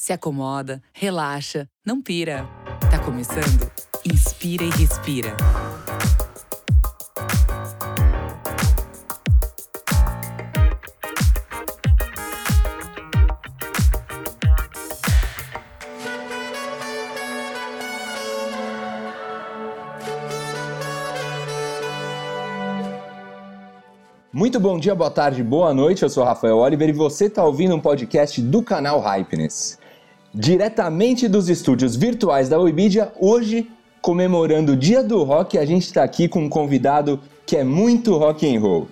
se acomoda, relaxa, não pira. Tá começando? Inspira e respira. Muito bom dia, boa tarde, boa noite. Eu sou Rafael Oliver e você está ouvindo um podcast do canal Hypeness. Diretamente dos estúdios virtuais da Webidia, hoje, comemorando o Dia do Rock, a gente está aqui com um convidado que é muito rock and roll.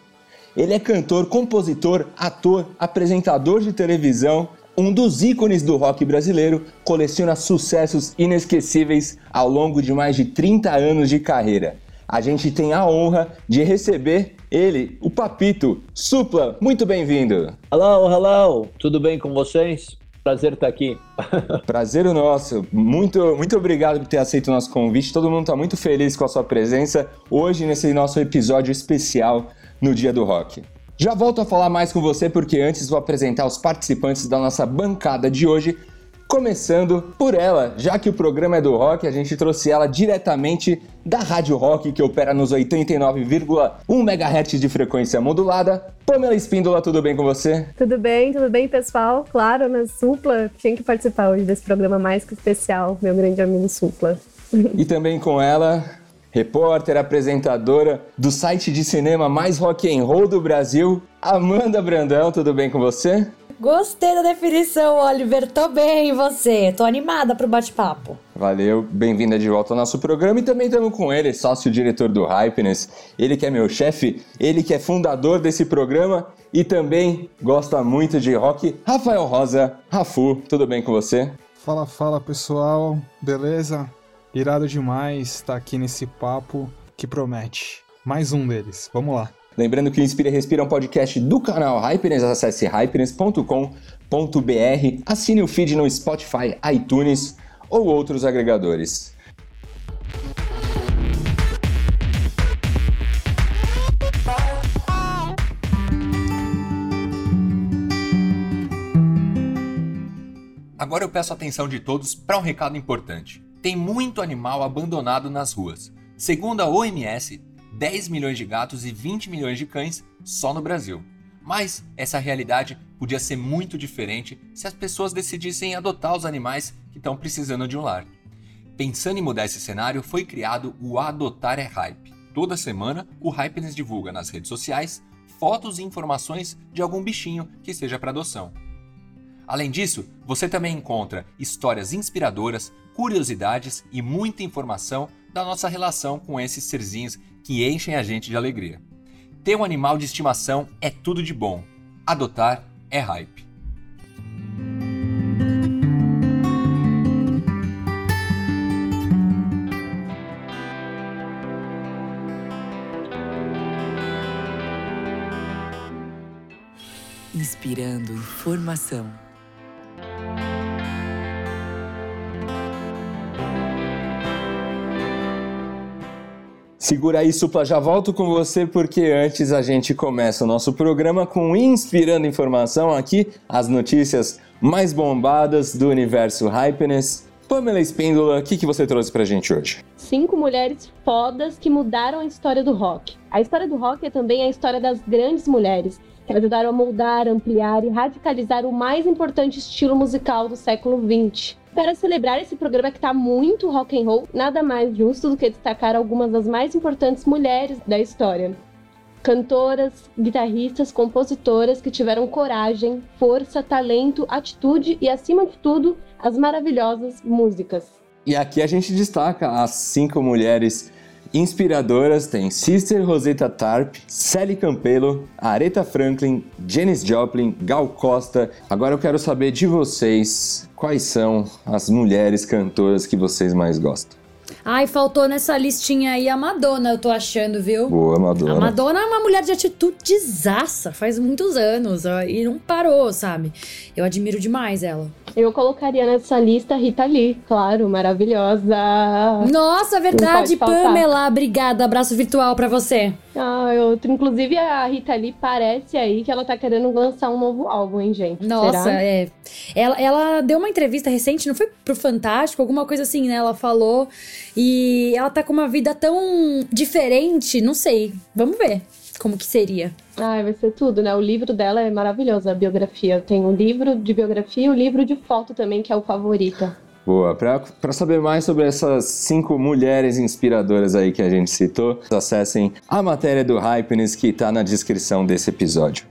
Ele é cantor, compositor, ator, apresentador de televisão, um dos ícones do rock brasileiro, coleciona sucessos inesquecíveis ao longo de mais de 30 anos de carreira. A gente tem a honra de receber ele, o Papito. Supla, muito bem-vindo. Hello, hello. Tudo bem com vocês? Prazer estar aqui. Prazer o nosso. Muito, muito obrigado por ter aceito o nosso convite. Todo mundo está muito feliz com a sua presença hoje nesse nosso episódio especial no Dia do Rock. Já volto a falar mais com você porque antes vou apresentar os participantes da nossa bancada de hoje Começando por ela, já que o programa é do rock, a gente trouxe ela diretamente da Rádio Rock, que opera nos 89,1 MHz de frequência modulada. Pamela Espíndola, tudo bem com você? Tudo bem, tudo bem, pessoal? Claro, na Supla, tinha que participar hoje desse programa mais que especial, meu grande amigo Supla. E também com ela, repórter, apresentadora do site de cinema mais rock and roll do Brasil, Amanda Brandão, tudo bem com você? Gostei da definição, Oliver. Tô bem, e você? Tô animada pro bate-papo. Valeu, bem-vinda de volta ao nosso programa e também estamos com ele, sócio-diretor do Hypeness, ele que é meu chefe, ele que é fundador desse programa e também gosta muito de rock, Rafael Rosa. Rafu, tudo bem com você? Fala, fala pessoal, beleza? Irado demais estar aqui nesse papo que promete. Mais um deles, vamos lá. Lembrando que o Inspira Respira é um podcast do canal Hyperness, acesse hyperness.com.br, assine o feed no Spotify, iTunes ou outros agregadores. Agora eu peço a atenção de todos para um recado importante. Tem muito animal abandonado nas ruas. Segundo a OMS, 10 milhões de gatos e 20 milhões de cães só no Brasil. Mas essa realidade podia ser muito diferente se as pessoas decidissem adotar os animais que estão precisando de um lar. Pensando em mudar esse cenário, foi criado o Adotar é Hype. Toda semana, o Hypeness divulga nas redes sociais fotos e informações de algum bichinho que seja para adoção. Além disso, você também encontra histórias inspiradoras, curiosidades e muita informação da nossa relação com esses serzinhos que enchem a gente de alegria. Ter um animal de estimação é tudo de bom. Adotar é hype. Inspirando formação. Segura aí, Supla, já volto com você porque antes a gente começa o nosso programa com Inspirando Informação aqui, as notícias mais bombadas do universo Hypeness. Pamela Espíndola, o que, que você trouxe pra gente hoje? Cinco mulheres fodas que mudaram a história do rock. A história do rock é também a história das grandes mulheres, que ajudaram a moldar, ampliar e radicalizar o mais importante estilo musical do século XX. Para celebrar esse programa que está muito rock and roll, nada mais justo do que destacar algumas das mais importantes mulheres da história. Cantoras, guitarristas, compositoras que tiveram coragem, força, talento, atitude e, acima de tudo, as maravilhosas músicas. E aqui a gente destaca as cinco mulheres inspiradoras tem Sister Rosetta Tarp, Sally Campelo, Aretha Franklin, Janis Joplin, Gal Costa. Agora eu quero saber de vocês quais são as mulheres cantoras que vocês mais gostam. Ai, faltou nessa listinha aí a Madonna, eu tô achando, viu? Boa, Madonna. A Madonna é uma mulher de atitude zaça, faz muitos anos, ó, e não parou, sabe? Eu admiro demais ela. Eu colocaria nessa lista Rita Lee, claro, maravilhosa. Nossa, verdade. Pamela. Obrigada. Abraço virtual pra você. Ah, eu, inclusive a Rita Lee parece aí que ela tá querendo lançar um novo álbum, hein, gente? Nossa, Será? é. Ela, ela deu uma entrevista recente, não foi pro Fantástico, alguma coisa assim, né? Ela falou. E ela tá com uma vida tão diferente, não sei. Vamos ver como que seria. Ai, vai ser tudo, né? O livro dela é maravilhoso, a biografia. Tem um livro de biografia e o livro de foto também, que é o favorita. Boa. Pra, pra saber mais sobre essas cinco mulheres inspiradoras aí que a gente citou, acessem a matéria do Hypeness que tá na descrição desse episódio.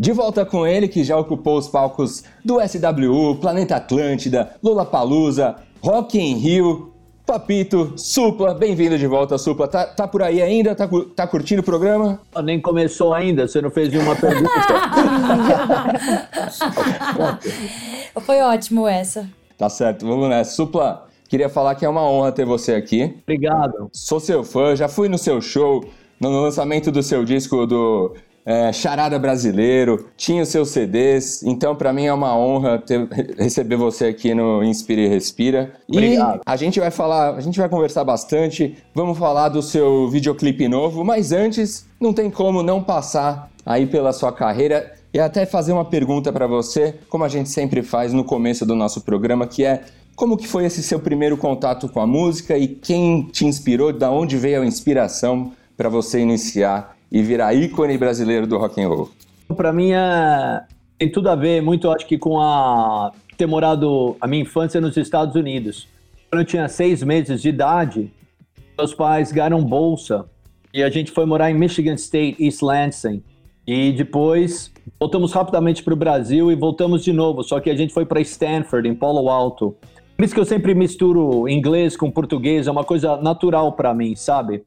De volta com ele, que já ocupou os palcos do SWU, Planeta Atlântida, Lollapalooza, Rock in Rio, Papito, Supla, bem-vindo de volta, Supla. Tá, tá por aí ainda? Tá, tá curtindo o programa? Nem começou ainda, você não fez nenhuma pergunta. Foi ótimo essa. Tá certo, vamos nessa. Supla, queria falar que é uma honra ter você aqui. Obrigado. Sou seu fã, já fui no seu show, no lançamento do seu disco do é, Charada Brasileiro, tinha os seus CDs, então pra mim é uma honra ter- receber você aqui no Inspira e Respira. Obrigado. E a gente vai falar, a gente vai conversar bastante, vamos falar do seu videoclipe novo, mas antes não tem como não passar aí pela sua carreira e até fazer uma pergunta pra você, como a gente sempre faz no começo do nosso programa, que é como que foi esse seu primeiro contato com a música e quem te inspirou, da onde veio a inspiração para você iniciar e virar ícone brasileiro do rock and roll? Pra mim é... tem tudo a ver muito, acho que com a ter morado a minha infância nos Estados Unidos. Quando eu tinha seis meses de idade, meus pais ganharam bolsa e a gente foi morar em Michigan State, East Lansing. E depois voltamos rapidamente para o Brasil e voltamos de novo, só que a gente foi para Stanford, em Palo Alto. Por isso que eu sempre misturo inglês com português, é uma coisa natural para mim, sabe?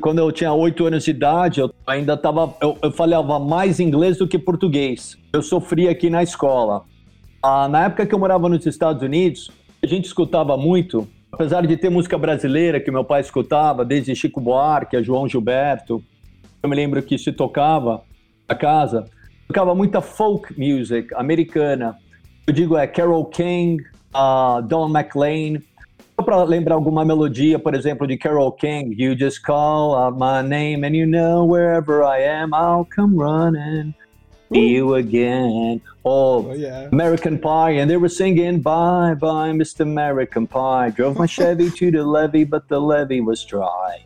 Quando eu tinha oito anos de idade, eu ainda tava. Eu, eu falava mais inglês do que português. Eu sofria aqui na escola. Ah, na época que eu morava nos Estados Unidos, a gente escutava muito, apesar de ter música brasileira que meu pai escutava, desde Chico Buarque, a João Gilberto. Eu me lembro que se tocava na casa, tocava muita folk music americana. Eu digo é Carole King, ah, Don McLean. Só para lembrar alguma melodia, por exemplo, de Carole King, You just call out my name and you know wherever I am, I'll come running. See you again. Or Oh, yeah. American Pie, and they were singing Bye Bye, Mr. American Pie. Drove my Chevy to the levee, but the levee was dry.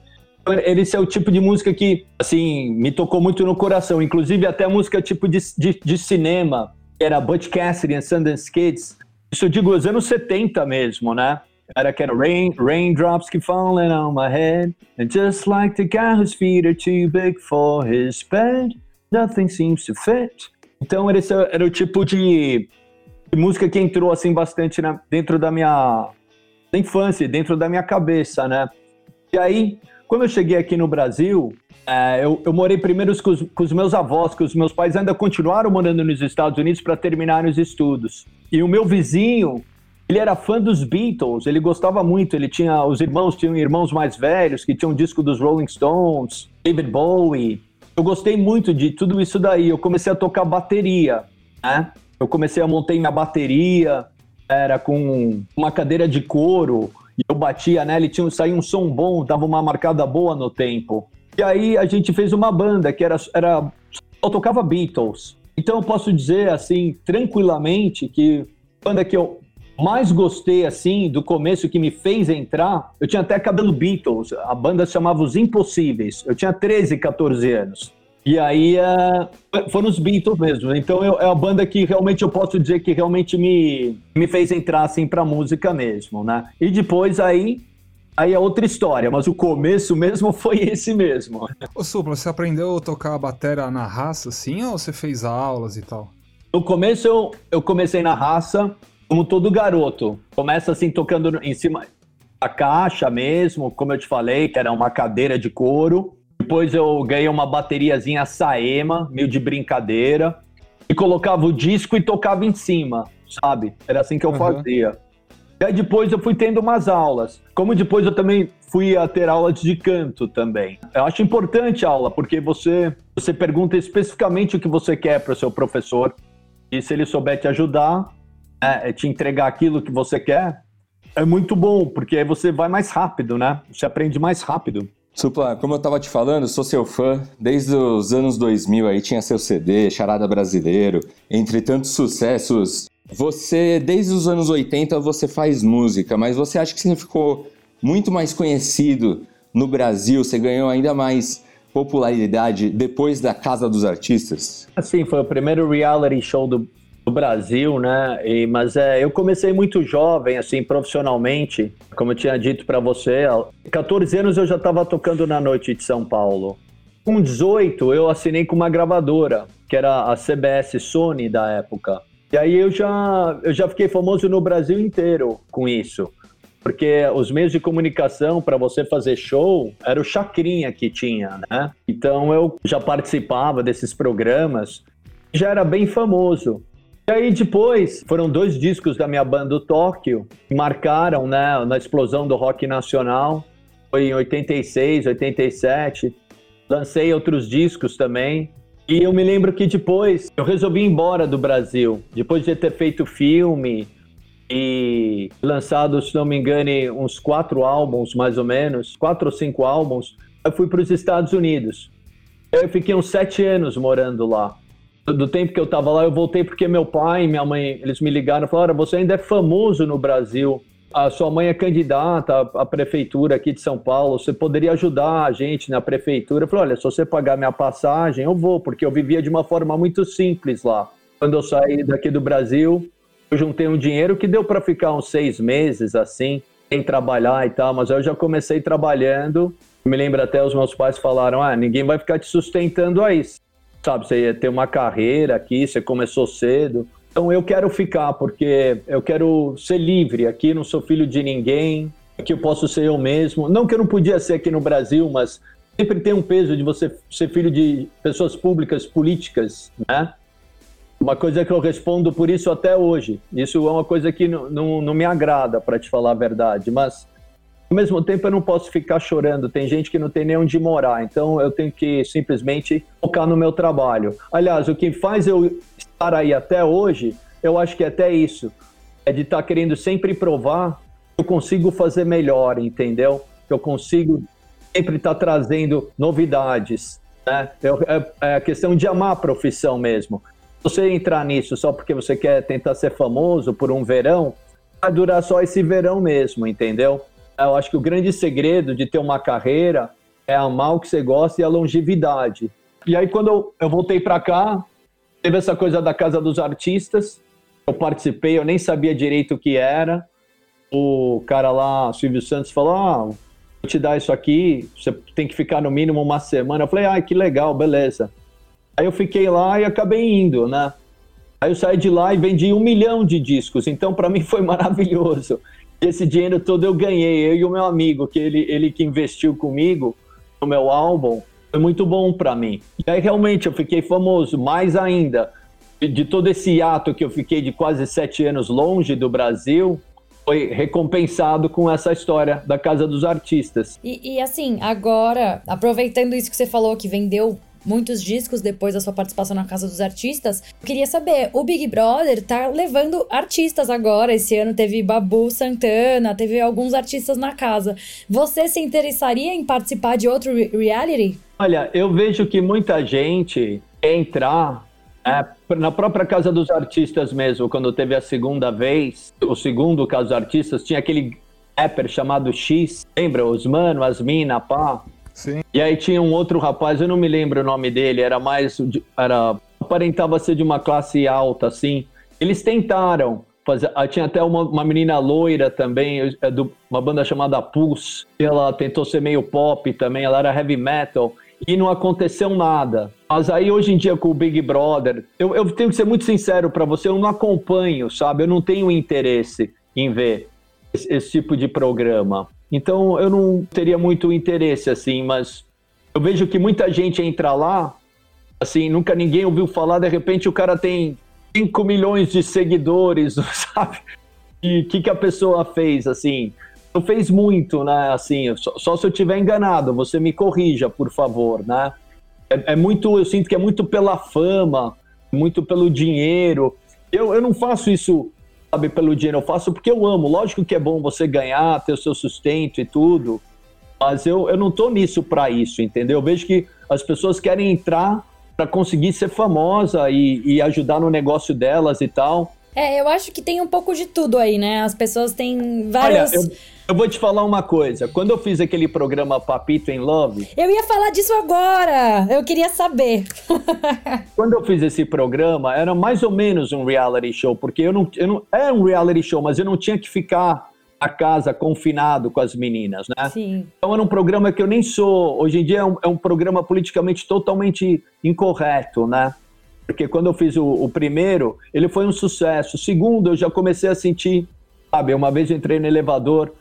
Esse é o tipo de música que, assim, me tocou muito no coração. Inclusive, até música tipo de, de, de cinema, que era Butch Cassidy and Sundance Kids. Isso eu digo os anos 70 mesmo, né? Era que era rain, raindrops keep falling on my head. And just like the guy whose feet are too big for his bed, nothing seems to fit. Então, esse era o tipo de, de música que entrou, assim, bastante na- dentro da minha da infância, dentro da minha cabeça, né? E aí, quando eu cheguei aqui no Brasil, é, eu, eu morei primeiro com os, com os meus avós, que os meus pais ainda continuaram morando nos Estados Unidos para terminar os estudos. E o meu vizinho, ele era fã dos Beatles, ele gostava muito, ele tinha, os irmãos tinham irmãos mais velhos, que tinham disco dos Rolling Stones, David Bowie. Eu gostei muito de tudo isso daí, eu comecei a tocar bateria, né? Eu comecei a montar minha bateria, era com uma cadeira de couro, e eu batia nela e tinha, saía um som bom, dava uma marcada boa no tempo. E aí a gente fez uma banda que era, era só tocava Beatles. Então eu posso dizer assim, tranquilamente, que banda que eu mais gostei assim do começo que me fez entrar, eu tinha até cabelo Beatles, a banda se chamava Os Impossíveis. Eu tinha 13, 14 anos. E aí é, foram os Beatles mesmo. Então eu- é a banda que realmente eu posso dizer que realmente me, me fez entrar assim pra música mesmo, né? E depois aí aí é outra história, mas o começo mesmo foi esse mesmo. Ô, Supla, você aprendeu a tocar a bateria na raça, assim, ou você fez aulas e tal? No começo eu, eu comecei na raça, como todo garoto. Começa assim tocando em cima da caixa mesmo, como eu te falei, que era uma cadeira de couro. Depois eu ganhei uma bateriazinha Saema, meio de brincadeira. e colocava o disco e tocava em cima, sabe? Era assim que eu Uhum. fazia. E aí depois eu fui tendo umas aulas. Como depois eu também fui a ter aulas de canto também. Eu acho importante a aula, porque você, você pergunta especificamente o que você quer para o seu professor. E se ele souber te ajudar, é, é te entregar aquilo que você quer, é muito bom, porque aí você vai mais rápido, né? Você aprende mais rápido. Supla, como eu tava te falando, sou seu fã desde os anos 2000 aí tinha seu CD, Charada Brasileiro, entre tantos sucessos. Você, desde os anos 80, você faz música, mas você acha que você ficou muito mais conhecido no Brasil, você ganhou ainda mais popularidade depois da Casa dos Artistas? Assim, foi o primeiro reality show do, do Brasil, né? E, mas é, eu comecei muito jovem, assim, profissionalmente, como eu tinha dito para você. Aos 14 anos eu já estava tocando na noite de São Paulo. Com 18 eu assinei com uma gravadora, que era a CBS Sony da época. E aí eu já, eu já fiquei famoso no Brasil inteiro com isso. Porque os meios de comunicação para você fazer show era o Chacrinha que tinha, né? Então eu já participava desses programas, já era bem famoso. E aí depois foram dois discos da minha banda o Tóquio que marcaram, né, na explosão do rock nacional. Foi em 86, 87. Lancei outros discos também. E eu me lembro que depois eu resolvi ir embora do Brasil, depois de ter feito filme e lançado, se não me engano, uns quatro álbuns mais ou menos, quatro ou cinco álbuns. Eu fui para os Estados Unidos. Eu fiquei uns sete anos morando lá. Do tempo que eu estava lá, eu voltei porque meu pai e minha mãe, eles me ligaram e falaram: você ainda é famoso no Brasil. A sua mãe é candidata à prefeitura aqui de São Paulo. Você poderia ajudar a gente na prefeitura? Eu falei: olha, se você pagar minha passagem, eu vou, porque eu vivia de uma forma muito simples lá. Quando eu saí daqui do Brasil, eu juntei um dinheiro que deu para ficar uns seis meses assim, sem trabalhar e tal, mas eu já comecei trabalhando. Me lembro até os meus pais falaram: ah, ninguém vai ficar te sustentando aí. Sabe, você ia ter uma carreira aqui, você começou cedo. Então eu quero ficar, porque eu quero ser livre aqui, não sou filho de ninguém, aqui eu posso ser eu mesmo. Não que eu não podia ser aqui no Brasil, mas sempre tem um peso de você ser filho de pessoas públicas, políticas, né? Uma coisa que eu respondo por isso até hoje. Isso é uma coisa que não, não me agrada, para te falar a verdade, mas ao mesmo tempo eu não posso ficar chorando. Tem gente que não tem nem onde morar, então eu tenho que simplesmente focar no meu trabalho. Aliás, o que faz eu estar aí até hoje, eu acho que é até isso, é de estar tá querendo sempre provar que eu consigo fazer melhor, entendeu? Que eu consigo sempre estar tá trazendo novidades. Né? Eu, é, é a questão de amar a profissão mesmo. Você entrar nisso só porque você quer tentar ser famoso por um verão, vai durar só esse verão mesmo, entendeu? Eu acho que o grande segredo de ter uma carreira é amar o que você gosta e a longevidade. E aí, quando eu, voltei para cá, teve essa coisa da Casa dos Artistas. Eu participei, eu nem sabia direito o que era. O cara lá, Silvio Santos, falou: Ah, vou te dar isso aqui, você tem que ficar no mínimo uma semana. Eu falei: Ah, que legal, beleza. Aí eu fiquei lá e acabei indo, né? Aí eu saí de lá e vendi um milhão de discos. Então, para mim, foi maravilhoso. Esse dinheiro todo eu ganhei, eu e o meu amigo, que ele, ele que investiu comigo no meu álbum, foi muito bom para mim. E aí realmente eu fiquei famoso, mais ainda. De, de todo esse ato que eu fiquei de quase sete anos longe do Brasil, foi recompensado com essa história da Casa dos Artistas. E, e assim, agora, aproveitando isso que você falou, que vendeu muitos discos depois da sua participação na Casa dos Artistas. Eu queria saber, o Big Brother tá levando artistas agora. Esse ano teve Babu Santana, teve alguns artistas na casa. Você se interessaria em participar de outro re reality? Olha, eu vejo que muita gente entrar é, na própria Casa dos Artistas mesmo, quando teve a segunda vez, o segundo Casa dos Artistas, tinha aquele rapper chamado X, lembra? Os mano, as mina, pá. Sim. E aí tinha um outro rapaz, eu não me lembro o nome dele, era mais. Era, aparentava ser de uma classe alta, assim. Eles tentaram fazer. Tinha até uma, uma menina loira também, é do, uma banda chamada Pulse. Ela tentou ser meio pop também, ela era heavy metal. E não aconteceu nada. Mas aí hoje em dia com o Big Brother, eu, eu tenho que ser muito sincero para você, eu não acompanho, sabe? Eu não tenho interesse em ver esse, esse tipo de programa. Então eu não teria muito interesse assim, mas eu vejo que muita gente entra lá assim, nunca ninguém ouviu falar, de repente o cara tem 5 milhões de seguidores, sabe? E o que, que a pessoa fez, assim? Não fez muito, né? Assim, só, só se eu tiver enganado, você me corrija, por favor, né? É, é, muito, eu sinto que é muito pela fama, muito pelo dinheiro. Eu, eu não faço isso, sabe, pelo dinheiro, eu faço porque eu amo. Lógico que é bom você ganhar, ter o seu sustento e tudo, mas eu, eu não tô nisso para isso, entendeu? Eu vejo que as pessoas querem entrar para conseguir ser famosa e, e ajudar no negócio delas e tal. É, eu acho que tem um pouco de tudo aí, né? As pessoas têm várias. Olha, eu, eu, vou te falar uma coisa. Quando eu fiz aquele programa Papito em Love. Eu ia falar disso agora! Eu queria saber. quando eu fiz esse programa, era mais ou menos um reality show, porque eu não, eu não. Era um reality show, mas eu não tinha que ficar a casa confinado com as meninas, né? Sim. Então era um programa que eu nem sou. Hoje em dia é um, é um programa politicamente totalmente incorreto, né? Porque quando eu fiz o, o, primeiro, ele foi um sucesso. O segundo, eu já comecei a sentir, sabe? Uma vez eu entrei no elevador,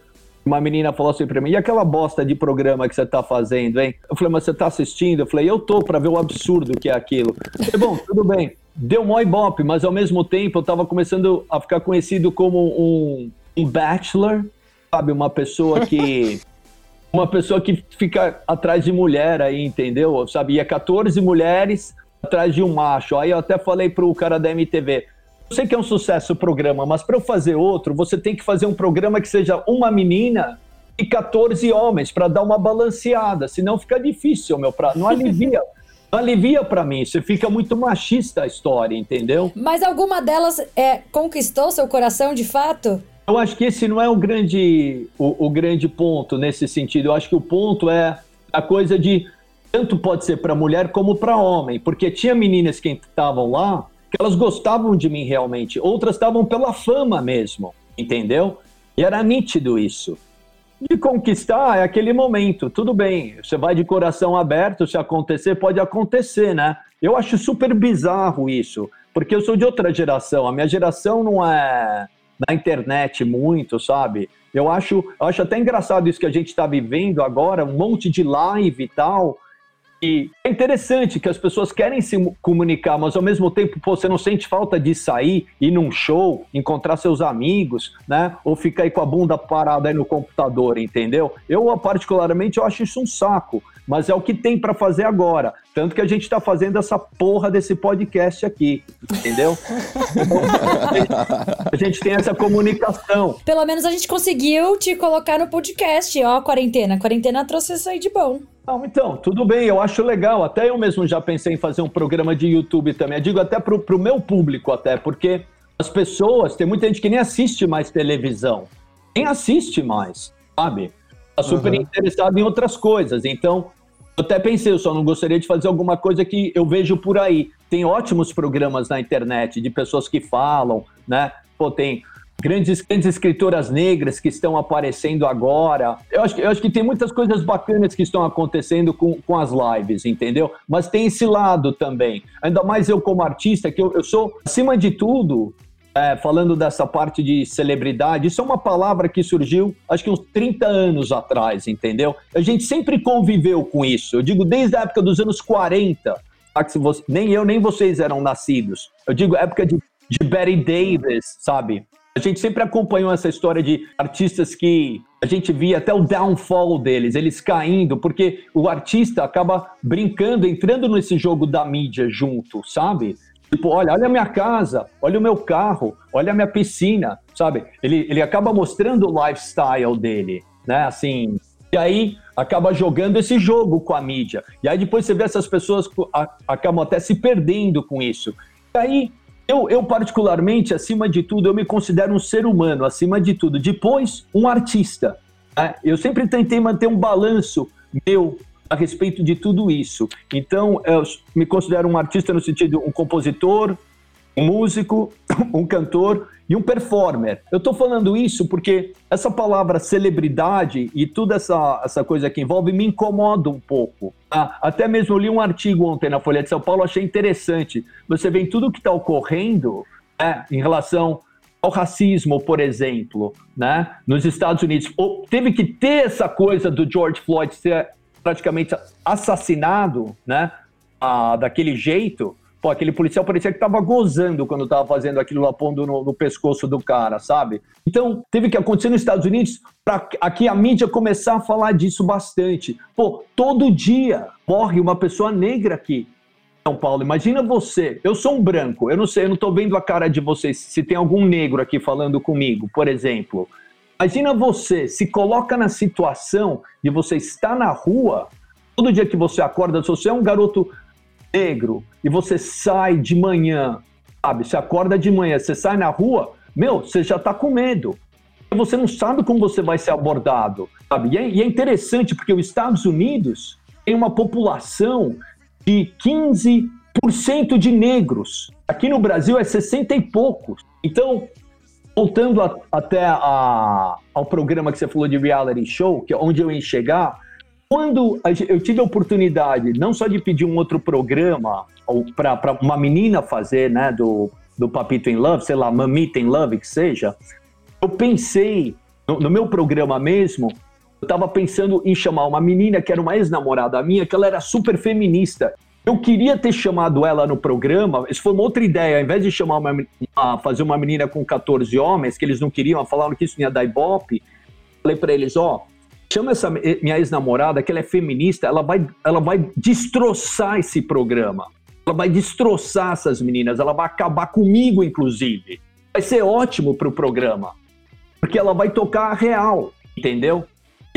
uma menina falou assim pra mim: e aquela bosta de programa que você tá fazendo, hein? Eu falei, mas você tá assistindo? Eu falei, eu tô pra ver o absurdo que é aquilo. Eu falei, bom, tudo bem. Deu mó ibope, mas ao mesmo tempo eu tava começando a ficar conhecido como um um bachelor, sabe? Uma pessoa que. uma pessoa que fica atrás de mulher aí, entendeu? Sabe? E é 14 mulheres atrás de um macho. Aí eu até falei pro cara da MTV. Eu sei que é um sucesso o programa, mas para eu fazer outro, você tem que fazer um programa que seja uma menina e 14 homens para dar uma balanceada, senão fica difícil, meu prato. Não alivia. não alivia para mim, você fica muito machista a história, entendeu? Mas alguma delas é, conquistou seu coração de fato? Eu acho que esse não é o grande, o, o grande ponto nesse sentido. Eu acho que o ponto é a coisa de tanto pode ser para mulher como para homem, porque tinha meninas que estavam lá que elas gostavam de mim realmente, outras estavam pela fama mesmo, entendeu? E era nítido isso. De conquistar é aquele momento, tudo bem, você vai de coração aberto, se acontecer, pode acontecer, né? Eu acho super bizarro isso, porque eu sou de outra geração, a minha geração não é na internet muito, sabe? Eu acho, eu acho até engraçado isso que a gente está vivendo agora, um monte de live e tal. E é interessante que as pessoas querem se comunicar, mas ao mesmo tempo pô, você não sente falta de sair, ir num show, encontrar seus amigos, né? Ou ficar aí com a bunda parada aí no computador, entendeu? Eu, particularmente, eu acho isso um saco mas é o que tem para fazer agora. Tanto que a gente está fazendo essa porra desse podcast aqui, entendeu? a gente tem essa comunicação. Pelo menos a gente conseguiu te colocar no podcast, ó, quarentena. A quarentena trouxe isso aí de bom. Não, então, tudo bem, eu acho legal. Até eu mesmo já pensei em fazer um programa de YouTube também. Eu digo até pro, pro meu público, até, porque as pessoas, tem muita gente que nem assiste mais televisão. Nem assiste mais, sabe? Tá super uhum. interessado em outras coisas. Então, eu até pensei, eu só não gostaria de fazer alguma coisa que eu vejo por aí. Tem ótimos programas na internet de pessoas que falam, né? Pô, tem grandes, grandes escritoras negras que estão aparecendo agora. Eu acho, eu acho que tem muitas coisas bacanas que estão acontecendo com, com as lives, entendeu? Mas tem esse lado também. Ainda mais eu como artista, que eu, eu sou, acima de tudo, é, falando dessa parte de celebridade, isso é uma palavra que surgiu acho que uns 30 anos atrás, entendeu? A gente sempre conviveu com isso. Eu digo desde a época dos anos 40, tá? que você, nem eu nem vocês eram nascidos. Eu digo época de, de Betty Davis, sabe? A gente sempre acompanhou essa história de artistas que a gente via até o downfall deles, eles caindo, porque o artista acaba brincando, entrando nesse jogo da mídia junto, sabe? Tipo, olha, olha a minha casa, olha o meu carro, olha a minha piscina, sabe? Ele, ele acaba mostrando o lifestyle dele, né? Assim, e aí acaba jogando esse jogo com a mídia. E aí depois você vê essas pessoas acabam até se perdendo com isso. E aí, eu, eu particularmente, acima de tudo, eu me considero um ser humano, acima de tudo. Depois, um artista. Né? Eu sempre tentei manter um balanço meu a respeito de tudo isso. Então, eu me considero um artista no sentido um compositor, um músico, um cantor e um performer. Eu estou falando isso porque essa palavra celebridade e toda essa, essa coisa que envolve me incomoda um pouco. Tá? Até mesmo li um artigo ontem na Folha de São Paulo, achei interessante. Você vê tudo que está ocorrendo né, em relação ao racismo, por exemplo, né, nos Estados Unidos. Teve que ter essa coisa do George Floyd ser praticamente assassinado, né? ah, daquele jeito, pô, aquele policial parecia que tava gozando quando tava fazendo aquilo lá, pondo no, no pescoço do cara, sabe? Então, teve que acontecer nos Estados Unidos para aqui a mídia começar a falar disso bastante. Pô, todo dia morre uma pessoa negra aqui. São Paulo, imagina você, eu sou um branco, eu não sei, eu não tô vendo a cara de vocês, se tem algum negro aqui falando comigo, por exemplo. Imagina você, se coloca na situação de você estar na rua, todo dia que você acorda, se você é um garoto negro e você sai de manhã, sabe? Você acorda de manhã, você sai na rua, meu, você já tá com medo. Você não sabe como você vai ser abordado, sabe? E é, e é interessante porque os Estados Unidos tem uma população de 15% de negros. Aqui no Brasil é 60 e poucos. Então, voltando a, até a, ao programa que você falou de reality show, que é onde eu ia chegar, quando eu tive a oportunidade não só de pedir um outro programa para uma menina fazer, né, do, do Papito in Love, sei lá, Mamita in Love, que seja, eu pensei, no, no meu programa mesmo, eu estava pensando em chamar uma menina que era uma ex-namorada minha, que ela era super feminista. Eu queria ter chamado ela no programa, isso foi uma outra ideia, ao invés de chamar uma, uma fazer uma menina com 14 homens, que eles não queriam, falaram que isso ia dar ibope, falei para eles, ó, oh, chama essa minha ex-namorada, que ela é feminista, ela vai, ela vai destroçar esse programa. Ela vai destroçar essas meninas, ela vai acabar comigo, inclusive. Vai ser ótimo para o programa, porque ela vai tocar a real, entendeu?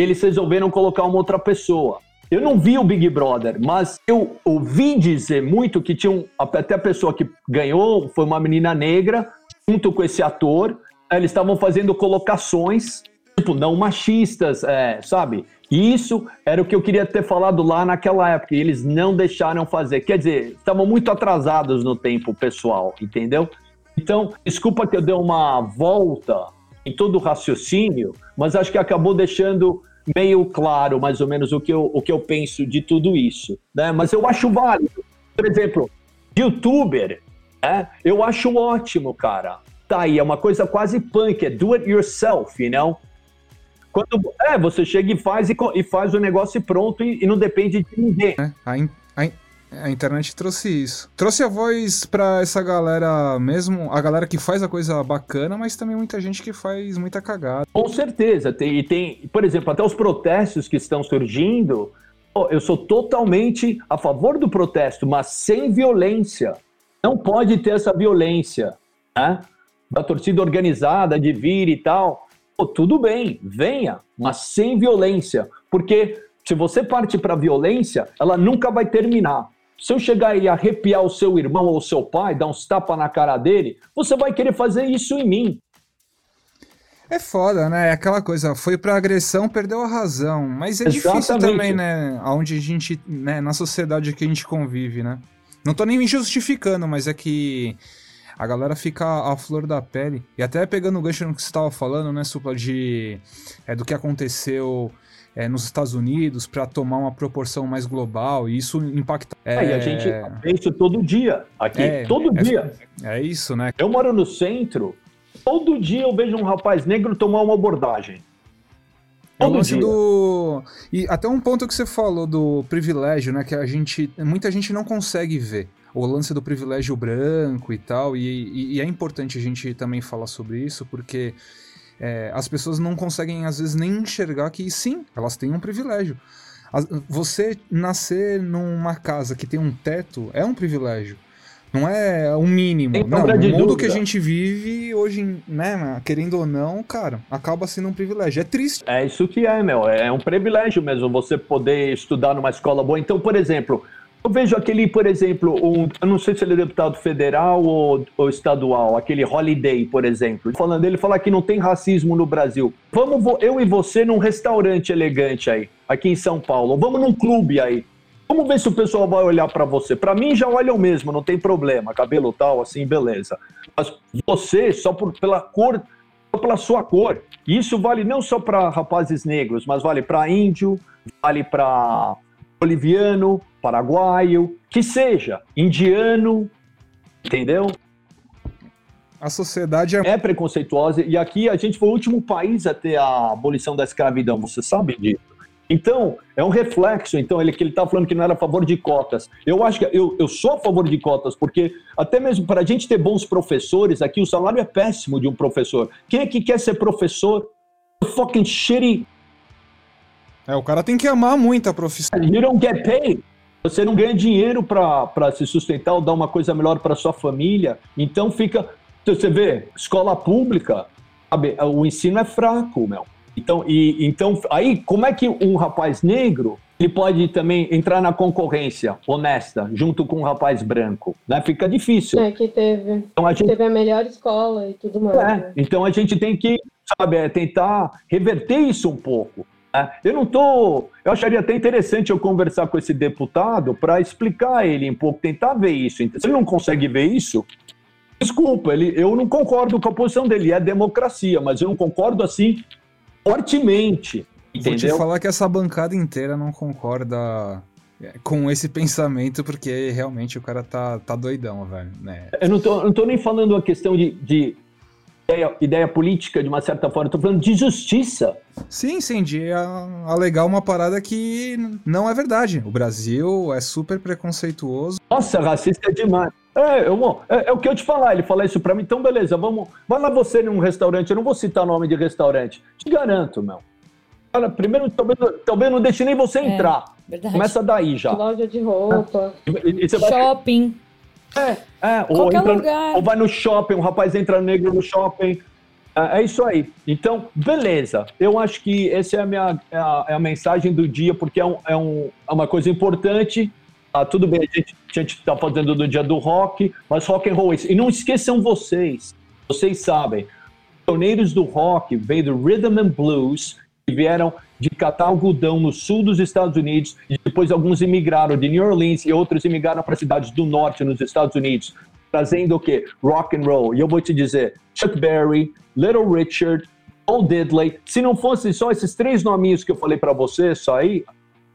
eles resolveram colocar uma outra pessoa. Eu não vi o Big Brother, mas eu ouvi dizer muito que tinha um, até a pessoa que ganhou foi uma menina negra, junto com esse ator. Eles estavam fazendo colocações, tipo, não machistas, é, sabe? E isso era o que eu queria ter falado lá naquela época, e eles não deixaram fazer. Quer dizer, estavam muito atrasados no tempo pessoal, entendeu? Então, desculpa que eu dei uma volta em todo o raciocínio, mas acho que acabou deixando meio claro, mais ou menos, o que eu, o que eu penso de tudo isso. Né? Mas eu acho válido. Por exemplo, youtuber, né? eu acho ótimo, cara. Tá aí, é uma coisa quase punk, é do it yourself, you know? Quando, é, você chega e faz e, e faz o negócio e pronto e, e não depende de ninguém. É, a, in, a, in, a internet trouxe isso. Trouxe a voz pra essa galera mesmo, a galera que faz a coisa bacana, mas também muita gente que faz muita cagada. Com certeza. Tem, e tem, por exemplo, até os protestos que estão surgindo. Eu sou totalmente a favor do protesto, mas sem violência. Não pode ter essa violência, né? Da torcida organizada de vir e tal. Tudo bem, venha, mas sem violência. Porque se você parte para violência, ela nunca vai terminar. Se eu chegar e arrepiar o seu irmão ou o seu pai, dar uns tapas na cara dele, você vai querer fazer isso em mim. É foda, né? É aquela coisa, foi pra agressão, perdeu a razão. Mas é Exatamente. difícil também, né? Onde a gente, né? Na sociedade que a gente convive, né? Não tô nem me justificando, mas é que a galera fica à flor da pele. E até pegando o gancho no que você estava falando, né, Supla, de, é, do que aconteceu é, nos Estados Unidos para tomar uma proporção mais global e isso impacta. É, é, e a gente vê isso todo dia aqui, é, todo é, dia. É isso, né? Eu moro no centro, todo dia eu vejo um rapaz negro tomar uma abordagem. É o lance do. E até um ponto que você falou do privilégio, né? Que a gente. Muita gente não consegue ver. O lance do privilégio branco e tal. E, e, e é importante a gente também falar sobre isso, porque é, as pessoas não conseguem, às vezes, nem enxergar que sim, elas têm um privilégio. Você nascer numa casa que tem um teto é um privilégio. Não é o mínimo. Tem não, no mundo dúvida. que a gente vive hoje, né, querendo ou não, cara, acaba sendo um privilégio. É triste. É isso que é, meu. É um privilégio mesmo você poder estudar numa escola boa. Então, por exemplo, eu vejo aquele, por exemplo, um, eu não sei se ele é deputado federal ou, ou estadual, aquele Holiday, por exemplo. Falando ele falar que não tem racismo no Brasil. Vamos eu e você num restaurante elegante aí, aqui em São Paulo. Vamos num clube aí. Vamos ver se o pessoal vai olhar para você. Para mim já olham mesmo, não tem problema, cabelo tal, assim, beleza. Mas você só por, pela cor, só pela sua cor. Isso vale não só para rapazes negros, mas vale para índio, vale para boliviano, paraguaio, que seja, indiano, entendeu? A sociedade é... é preconceituosa e aqui a gente foi o último país a ter a abolição da escravidão, você sabe disso? Então, é um reflexo, então, ele que ele está falando que não era a favor de cotas. Eu acho que eu, eu sou a favor de cotas, porque até mesmo para a gente ter bons professores aqui, o salário é péssimo de um professor. Quem é que quer ser professor? Fucking shitty. É, o cara tem que amar muito a profissão. You don't get paid. Você não ganha dinheiro para se sustentar ou dar uma coisa melhor para sua família. Então fica. Você vê, escola pública, sabe, o ensino é fraco, meu. Então, e, então, aí, como é que um rapaz negro ele pode também entrar na concorrência honesta junto com um rapaz branco? Né? Fica difícil. É, que teve. Então, a gente... Teve a melhor escola e tudo mais. É, né? Então a gente tem que, sabe, é, tentar reverter isso um pouco. Né? Eu não tô. Eu acharia até interessante eu conversar com esse deputado para explicar ele um pouco, tentar ver isso. Se ele não consegue ver isso, desculpa, ele, eu não concordo com a posição dele. É democracia, mas eu não concordo assim fortemente. Entendeu? Vou te falar que essa bancada inteira não concorda é, com esse pensamento, porque realmente o cara tá, tá doidão, velho. Né? Eu não tô, não tô nem falando a questão de, de ideia, ideia, política, de uma certa forma, eu tô falando de justiça. Sim, sim, de alegar uma parada que não é verdade. O Brasil é super preconceituoso. Nossa, racista é demais. É, eu, é, é, o que eu te falar, ele fala isso pra mim, então beleza, vamos. Vai lá você num restaurante, eu não vou citar nome de restaurante. Te garanto, meu. Cara, primeiro, talvez, talvez não deixe nem você é, entrar. Verdade. Começa daí já. Loja de roupa. E, e Shopping. Vai... É, é. Ou, entra, ou vai no shopping, um rapaz entra negro no shopping. É, é, isso aí. Então, beleza. Eu acho que essa é a minha é a, é a mensagem do dia, porque é, um, é, um, é uma coisa importante ah, tudo bem, a gente, a gente tá fazendo do dia do rock, mas rock and roll é isso. E não esqueçam vocês, vocês sabem, pioneiros do rock veio do rhythm and blues, vieram de catar algodão no sul dos Estados Unidos, e depois alguns imigraram de New Orleans e outros imigraram para cidades do norte nos Estados Unidos, trazendo o quê? Rock and roll. E eu vou te dizer, Chuck Berry, Little Richard, Paul Diddley, se não fossem só esses três nominhos que eu falei para você, só aí,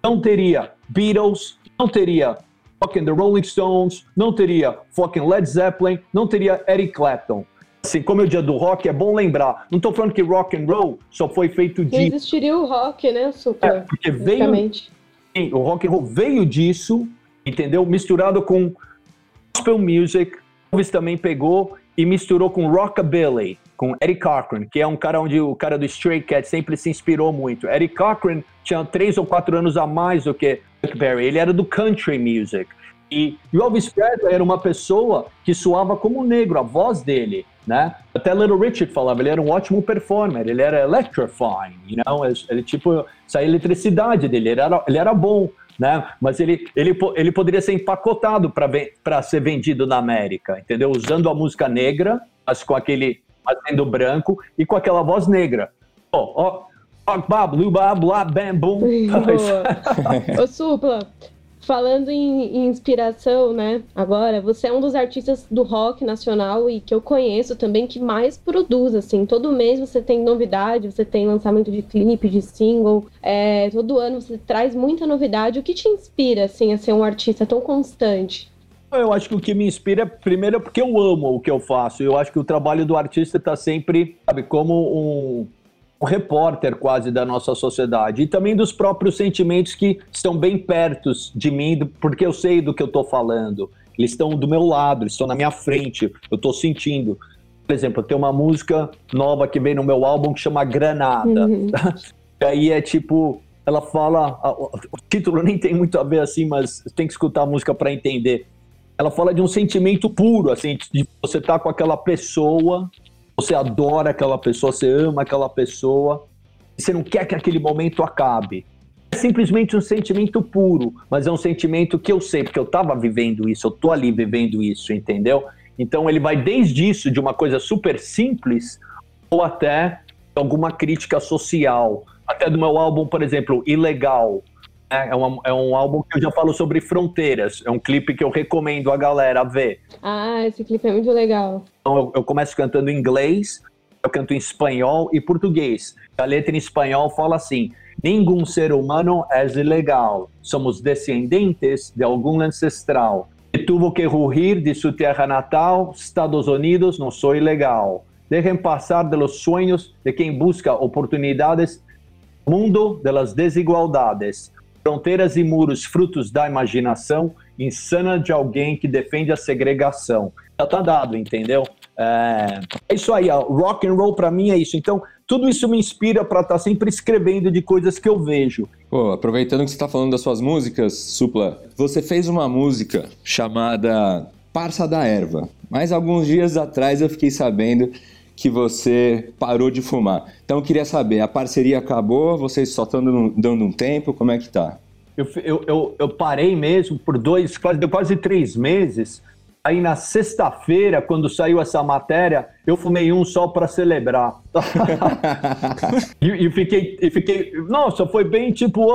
não teria Beatles, não teria fucking The Rolling Stones, não teria fucking Led Zeppelin, não teria Eric Clapton. Assim, como é o dia do rock, é bom lembrar. Não estou falando que rock and roll só foi feito de. existiria o rock, né, super. É, porque veio. Sim, o rock and roll veio disso, entendeu? Misturado com gospel music. Elvis também pegou e misturou com rockabilly, com Eddie Cochran, que é um cara onde o cara do Stray Cat sempre se inspirou muito. Eddie Cochran tinha três ou quatro anos a mais do que Chuck Berry, ele era do country music. E o Elvis Presley era uma pessoa que soava como negro, a voz dele, né? Até Little Richard falava, ele era um ótimo performer, ele era electrifying, you know? ele, tipo, essa eletricidade dele, ele era, ele era bom, né? Mas ele, ele, ele poderia ser empacotado para ser vendido na América, entendeu? Usando a música negra, mas com aquele fazendo branco e com aquela voz negra. Ó, ó, Blue Blá, Bam, Boom. Ô, Supla, falando em, em, inspiração, né? Agora, você é um dos artistas do rock nacional e que eu conheço também que mais produz, assim. Todo mês você tem novidade, você tem lançamento de clipe, de single. É, todo ano você traz muita novidade. O que te inspira, assim, a ser um artista tão constante? Eu acho que o que me inspira, primeiro, é porque eu amo o que eu faço. Eu acho que o trabalho do artista está sempre, sabe, como um um repórter quase da nossa sociedade e também dos próprios sentimentos que estão bem perto de mim, porque eu sei do que eu estou falando. Eles estão do meu lado, eles estão na minha frente, eu estou sentindo. Por exemplo, tem uma música nova que vem no meu álbum que chama Granada. Uhum. e aí é tipo, ela fala, o título nem tem muito a ver assim, mas tem que escutar a música para entender. Ela fala de um sentimento puro, assim, de você estar tá com aquela pessoa você adora aquela pessoa, você ama aquela pessoa, você não quer que aquele momento acabe. É simplesmente um sentimento puro, mas é um sentimento que eu sei, porque eu estava vivendo isso, eu tô ali vivendo isso, entendeu? Então ele vai desde isso, de uma coisa super simples, ou até alguma crítica social. Até do meu álbum, por exemplo, Ilegal. É, é, uma, é, um álbum que eu já falo sobre fronteiras. É um clipe que eu recomendo a galera ver. Ah, esse clipe é muito legal. Então eu, eu começo cantando em inglês, eu canto em espanhol e português. A letra em espanhol fala assim: Nenhum ser humano é ilegal. Somos descendentes de algum ancestral que tuvo que rugir de sua terra natal, Estados Unidos, não sou ilegal. Deixem passar de los sueños de quem busca oportunidades Mundo das desigualdades, fronteiras e muros frutos da imaginação insana de alguém que defende a segregação. Já tá dado, entendeu? É, é isso aí, ó. rock and roll para mim é isso. Então, tudo isso me inspira para estar tá sempre escrevendo de coisas que eu vejo. Pô, aproveitando que você está falando das suas músicas, Supla, você fez uma música chamada Parça da Erva. Mas alguns dias atrás eu fiquei sabendo que você parou de fumar. Então eu queria saber, a parceria acabou? Vocês só estão dando, um tempo? Como é que tá? Eu, eu, eu, eu parei mesmo por dois, quase, quase três meses Aí na sexta-feira, quando saiu essa matéria, eu fumei um só para celebrar. e, e, fiquei, e fiquei. Nossa, foi bem tipo,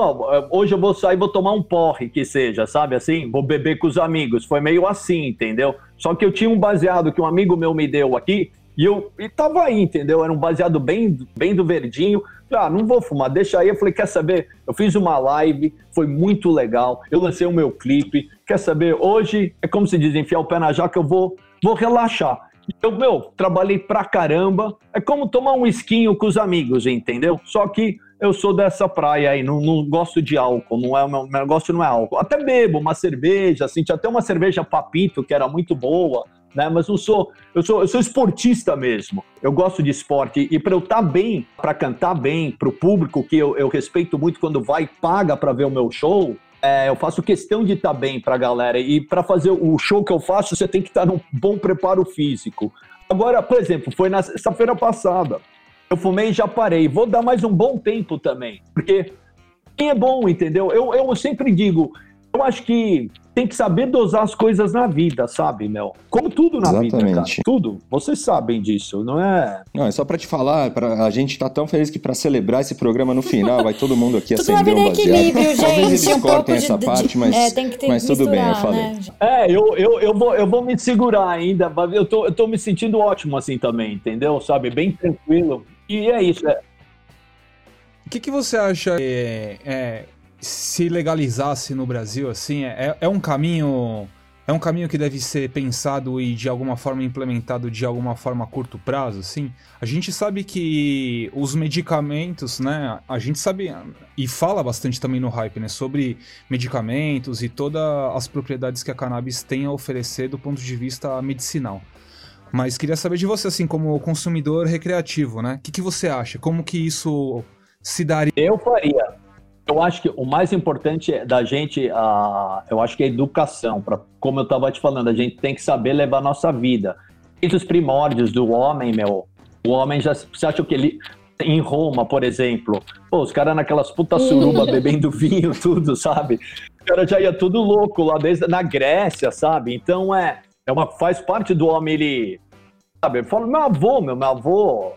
hoje eu vou sair, vou tomar um porre, que seja, sabe assim? Vou beber com os amigos. Foi meio assim, entendeu? Só que eu tinha um baseado que um amigo meu me deu aqui, e eu e tava aí, entendeu? Era um baseado bem, bem do verdinho. Falei, ah, não vou fumar, deixa aí. Eu falei, quer saber? Eu fiz uma live, foi muito legal. Eu lancei o meu clipe. Quer saber? Hoje é como se diz, enfiar o pé na jaca, eu vou, vou relaxar. Eu, meu, trabalhei pra caramba. É como tomar um esquinho com os amigos, entendeu? Só que eu sou dessa praia aí, não, não gosto de álcool, não é, meu negócio não é álcool. Até bebo uma cerveja, assim, tinha até uma cerveja papito que era muito boa, né? Mas eu sou, eu sou, eu sou esportista mesmo. Eu gosto de esporte e para eu estar tá bem, para cantar bem, para o público que eu, eu respeito muito quando vai paga para ver o meu show, é, eu faço questão de estar tá bem para a galera. E para fazer o show que eu faço, você tem que estar tá num bom preparo físico. Agora, por exemplo, foi na sexta-feira passada. Eu fumei e já parei. Vou dar mais um bom tempo também. Porque é bom, entendeu? Eu, eu sempre digo, eu acho que tem que saber dosar as coisas na vida, sabe, Mel? Como tudo na Exatamente. vida, cara. Tudo. Vocês sabem disso, não é? Não, é só para te falar, pra, a gente tá tão feliz que para celebrar esse programa no final, vai todo mundo aqui acender um baseado. equilíbrio, gente. Talvez eles um cortem essa de, parte, mas, é, tem que ter, mas tudo bem, eu falei. Né? É, eu, eu, eu, vou, eu vou me segurar ainda, eu tô, eu tô me sentindo ótimo assim também, entendeu? Sabe, bem tranquilo. E é isso, é. O que, que você acha é, é se legalizasse no Brasil, assim, é, é um caminho. É um caminho que deve ser pensado e de alguma forma implementado de alguma forma a curto prazo, assim. A gente sabe que os medicamentos, né? A gente sabe e fala bastante também no hype, né? Sobre medicamentos e todas as propriedades que a cannabis tem a oferecer do ponto de vista medicinal. Mas queria saber de você, assim, como consumidor recreativo, né? O que, que você acha? Como que isso se daria? Eu faria eu acho que o mais importante da gente, uh, eu acho que é a educação. Pra, como eu estava te falando, a gente tem que saber levar a nossa vida. Desde os primórdios do homem, meu, o homem já. Você acha que ele. Em Roma, por exemplo, pô, os caras naquelas putas suruba bebendo vinho, tudo, sabe? O cara já ia tudo louco lá desde na Grécia, sabe? Então é, é uma, faz parte do homem ele. Sabe? Eu falo, meu avô, meu, meu avô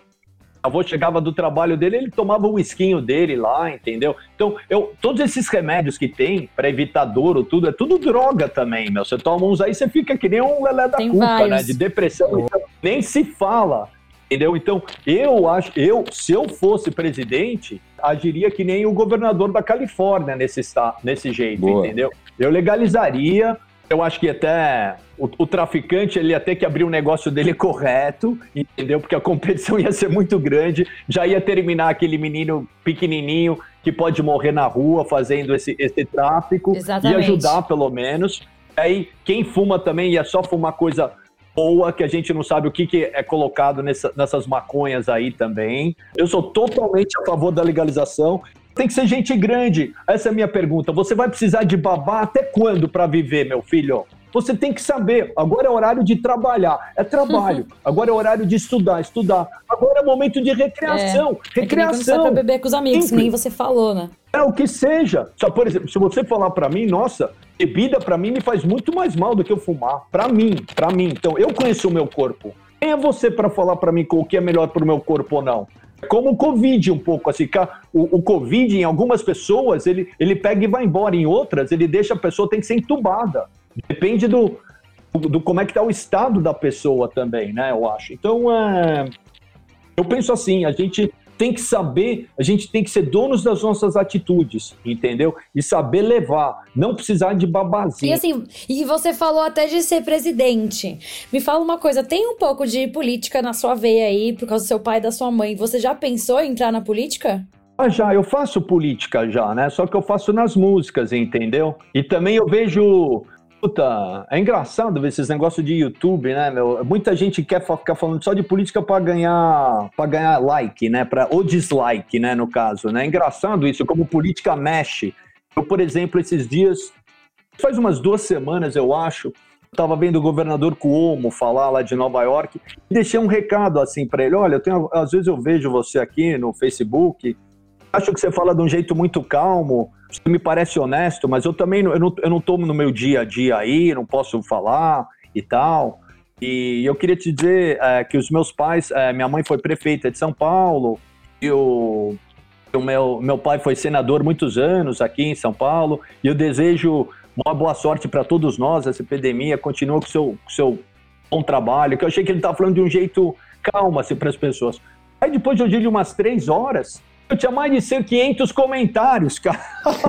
avô chegava do trabalho dele, ele tomava o esquinho dele lá, entendeu? Então, eu, todos esses remédios que tem para evitar dor ou tudo, é tudo droga também, meu. Você toma uns aí, você fica que nem um lelé da tem né? vários. né? De depressão, então, nem se fala. Entendeu? Então, eu acho, eu, se eu fosse presidente, agiria que nem o governador da Califórnia nesse, nesse jeito, Boa. entendeu? Eu legalizaria, eu acho que até o, o, traficante ele ia ter que abrir o um negócio dele correto, entendeu? Porque a competição ia ser muito grande, já ia terminar aquele menino pequenininho que pode morrer na rua fazendo esse, esse tráfico, Exatamente. ia ajudar pelo menos. Aí quem fuma também ia só fumar coisa boa, que a gente não sabe o que, que é colocado nessa, nessas maconhas aí também. Eu sou totalmente a favor da legalização tem que ser gente grande. Essa é a minha pergunta. Você vai precisar de babá até quando para viver, meu filho? Você tem que saber. Agora é horário de trabalhar. É trabalho. Agora é horário de estudar, estudar. Agora é momento de recreação. É, recreação. É que pra beber com os amigos, nem você falou, né? É o que seja. Só, por exemplo, se você falar para mim, nossa, bebida para mim me faz muito mais mal do que eu fumar. Para mim, para mim. Então, eu conheço o meu corpo. Quem é você para falar para mim o que é melhor para o meu corpo ou não? Como o Covid um pouco, assim, o, o, Covid em algumas pessoas, ele, ele pega e vai embora, em outras ele deixa a pessoa, tem que ser entubada. Depende do, do, como é que tá o estado da pessoa também, né, eu acho. Então, é, eu penso assim, a gente tem que saber, a gente tem que ser donos das nossas atitudes, entendeu? E saber levar, não precisar de babazinho. E assim, e você falou até de ser presidente. Me fala uma coisa, tem um pouco de política na sua veia aí, por causa do seu pai e da sua mãe. Você já pensou em entrar na política? Ah, já, eu faço política já, né? Só que eu faço nas músicas, entendeu? E também eu vejo. Puta, é engraçado ver esses negócios de YouTube, né, meu? Muita gente quer ficar falando só de política para ganhar para ganhar like, né? Pra, ou dislike, né, no caso, né? É engraçado isso, como política mexe. Eu, por exemplo, esses dias, faz umas duas semanas, eu acho, estava vendo o governador Cuomo falar lá de Nova York, e deixei um recado assim para ele: olha, tenho, às vezes eu vejo você aqui no Facebook, acho que você fala de um jeito muito calmo, você me parece honesto, mas eu também eu não, eu não tô no meu dia a dia aí, não posso falar e tal. E eu queria te dizer é, que os meus pais, é, minha mãe foi prefeita de São Paulo, e o, o meu, meu pai foi senador muitos anos aqui em São Paulo, e eu desejo uma boa sorte para todos nós, essa epidemia, continua com o seu, seu bom trabalho, que eu achei que ele estava falando de um jeito calmo assim, para as pessoas. Aí depois de dia de umas três horas, eu tinha mais de 1.500 comentários, cara.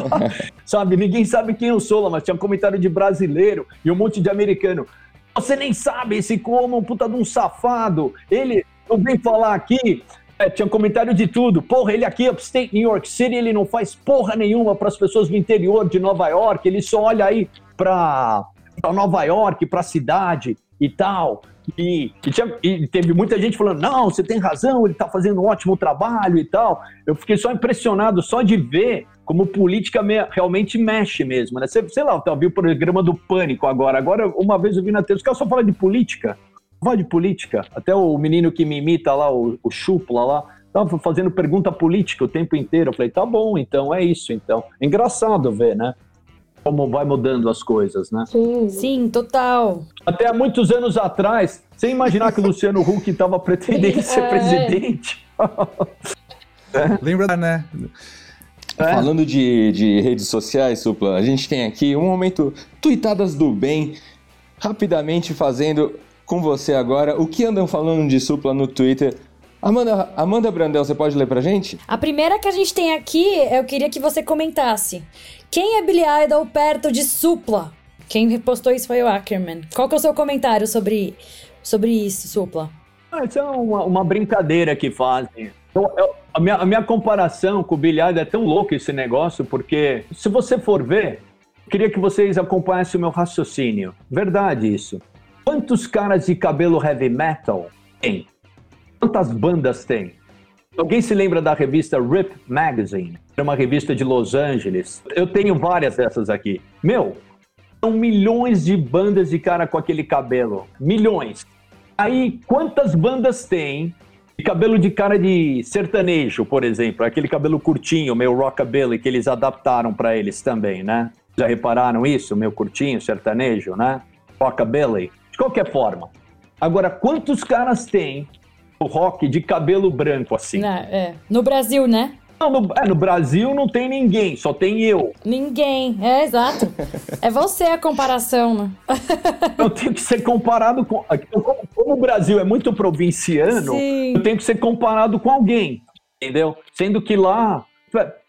sabe, ninguém sabe quem eu sou lá, mas tinha comentário de brasileiro e um monte de americano. Você nem sabe, esse como um puta de um safado. Ele não vem falar aqui. É, tinha comentário de tudo. Porra, ele aqui, upstate New York City, ele não faz porra nenhuma para as pessoas do interior de Nova York. Ele só olha aí para Nova York, para a cidade e tal. E, e, tinha, e, teve muita gente falando: não, você tem razão, ele está fazendo um ótimo trabalho e tal. Eu fiquei só impressionado só de ver como política me, realmente mexe mesmo, né? Você, sei lá, eu vi o programa do Pânico agora. Agora, uma vez eu vi na TV, os caras só falam de política. Vai de política. Até o menino que me imita lá, o, o Chupla lá, tava fazendo pergunta política o tempo inteiro. Eu falei: tá bom, então é isso. Então, é engraçado ver, né? Como vai mudando as coisas, né? Sim, Sim total. Até há muitos anos atrás, sem imaginar que o Luciano Huck estava pretendendo ser é. presidente. é. Lembra, né? É. Falando de, de redes sociais, Supla, a gente tem aqui um momento Tuitadas do Bem, rapidamente fazendo com você agora o que andam falando de Supla no Twitter. Amanda, Amanda Brandel, você pode ler pra gente? A primeira que a gente tem aqui, eu queria que você comentasse. Quem é Billy Idol perto de Supla? Quem repostou isso foi o Ackerman. Qual que é o seu comentário sobre, sobre isso, Supla? Ah, isso é uma, uma brincadeira que fazem. Eu, eu, a, minha, a minha comparação com o Billy Idol é tão louco esse negócio, porque se você for ver, queria que vocês acompanhassem o meu raciocínio. Verdade isso. Quantos caras de cabelo heavy metal tem? Quantas bandas tem? Alguém se lembra da revista Rip Magazine? Era uma revista de Los Angeles. Eu tenho várias dessas aqui. Meu, são milhões de bandas de cara com aquele cabelo. Milhões. Aí, quantas bandas tem de cabelo de cara de sertanejo, por exemplo? Aquele cabelo curtinho, meio rockabilly, que eles adaptaram para eles também, né? Já repararam isso? Meio curtinho, sertanejo, né? Rockabilly. De qualquer forma. Agora, quantos caras tem o rock de cabelo branco, assim. Não, é. No Brasil, né? Não, no, é, no Brasil não tem ninguém, só tem eu. Ninguém, é exato. é você a comparação, né? eu tenho que ser comparado com. Como, como o Brasil é muito provinciano, Sim. eu tenho que ser comparado com alguém, entendeu? Sendo que lá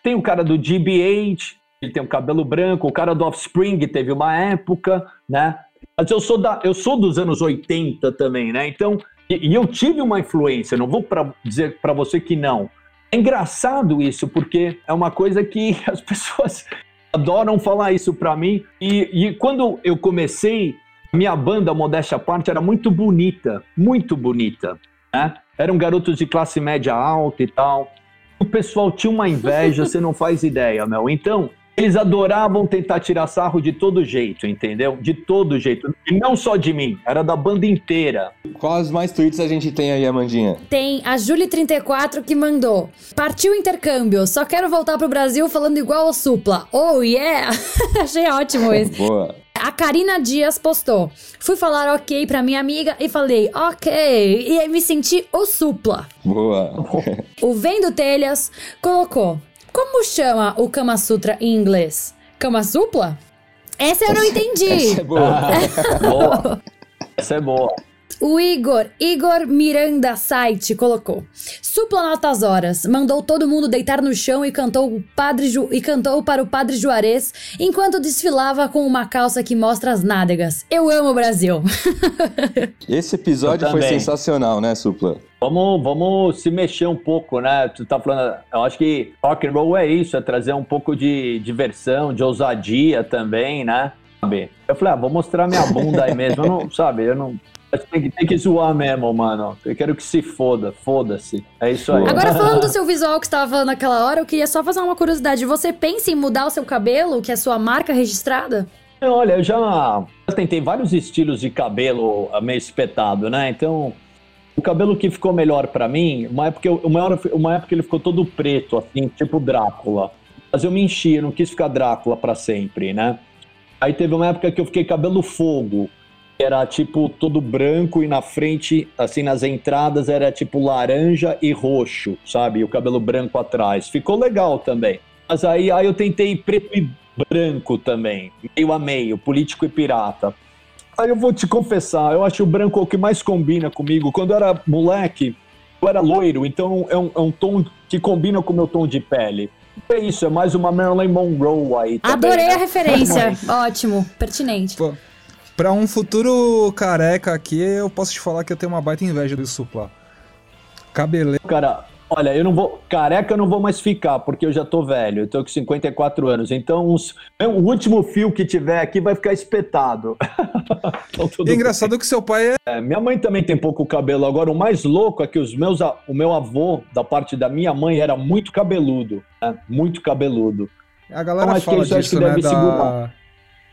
tem o cara do GBH, ele tem o cabelo branco, o cara do Offspring teve uma época, né? Mas eu sou, da, eu sou dos anos 80 também, né? Então e, e eu tive uma influência, não vou pra dizer para você que não. É engraçado isso, porque é uma coisa que as pessoas adoram falar isso para mim. E, e quando eu comecei, minha banda, modéstia parte, era muito bonita, muito bonita. Né? Eram garotos de classe média alta e tal. O pessoal tinha uma inveja, você não faz ideia, meu. Então, eles adoravam tentar tirar sarro de todo jeito, entendeu? De todo jeito. E não só de mim, era da banda inteira. Quais mais tweets a gente tem aí, Amandinha? Tem a Julie34 que mandou. Partiu o intercâmbio, só quero voltar pro Brasil falando igual ao Supla. Oh, yeah! Achei ótimo esse. Boa. A Karina Dias postou. Fui falar ok pra minha amiga e falei ok. E me senti o supla. Boa. o Vendo Telhas colocou. Como chama o Kama Sutra em inglês? Kama Supla? Essa eu não entendi. Essa é boa. boa. Essa é boa. O Igor, Igor Miranda Site colocou. Supla altas horas, mandou todo mundo deitar no chão e cantou, o padre Ju, e cantou para o padre Juarez enquanto desfilava com uma calça que mostra as nádegas. Eu amo o Brasil. Esse episódio foi sensacional, né, Supla? Vamos, vamos se mexer um pouco, né? Tu tá falando, eu acho que rock and roll é isso, é trazer um pouco de diversão, de ousadia também, né? Eu falei, ah, vou mostrar minha bunda aí mesmo, eu não, sabe, eu não tem que, tem que zoar mesmo, mano. Eu quero que se foda, foda-se. É isso aí. Agora, falando do seu visual que você tava falando naquela hora, eu queria só fazer uma curiosidade. Você pensa em mudar o seu cabelo, que é a sua marca registrada? Olha, eu já tentei vários estilos de cabelo meio espetado, né? Então, o cabelo que ficou melhor para mim, uma época, uma, uma época ele ficou todo preto, assim, tipo Drácula. Mas eu me enchi, eu não quis ficar Drácula para sempre, né? Aí teve uma época que eu fiquei cabelo fogo era tipo todo branco e na frente, assim nas entradas era tipo laranja e roxo, sabe? E o cabelo branco atrás. Ficou legal também. Mas aí, aí eu tentei preto e branco também, meio a meio, político e pirata. Aí eu vou te confessar, eu acho o branco o que mais combina comigo. Quando eu era moleque, eu era loiro, então é um, é um tom que combina com o meu tom de pele. É isso, é mais uma Marilyn Monroe aí. Também, Adorei né? a referência. Ótimo, pertinente. Pô. Pra um futuro careca aqui, eu posso te falar que eu tenho uma baita inveja do Supla. Cabeleiro. Cara, olha, eu não vou. Careca eu não vou mais ficar, porque eu já tô velho. Eu tô com 54 anos. Então, os, o último fio que tiver aqui vai ficar espetado. então, é engraçado bem. que seu pai é... é. Minha mãe também tem pouco cabelo. Agora, o mais louco é que os meus, o meu avô, da parte da minha mãe, era muito cabeludo. Né? Muito cabeludo. A galera então, fala que disso, né? Da... Segurar.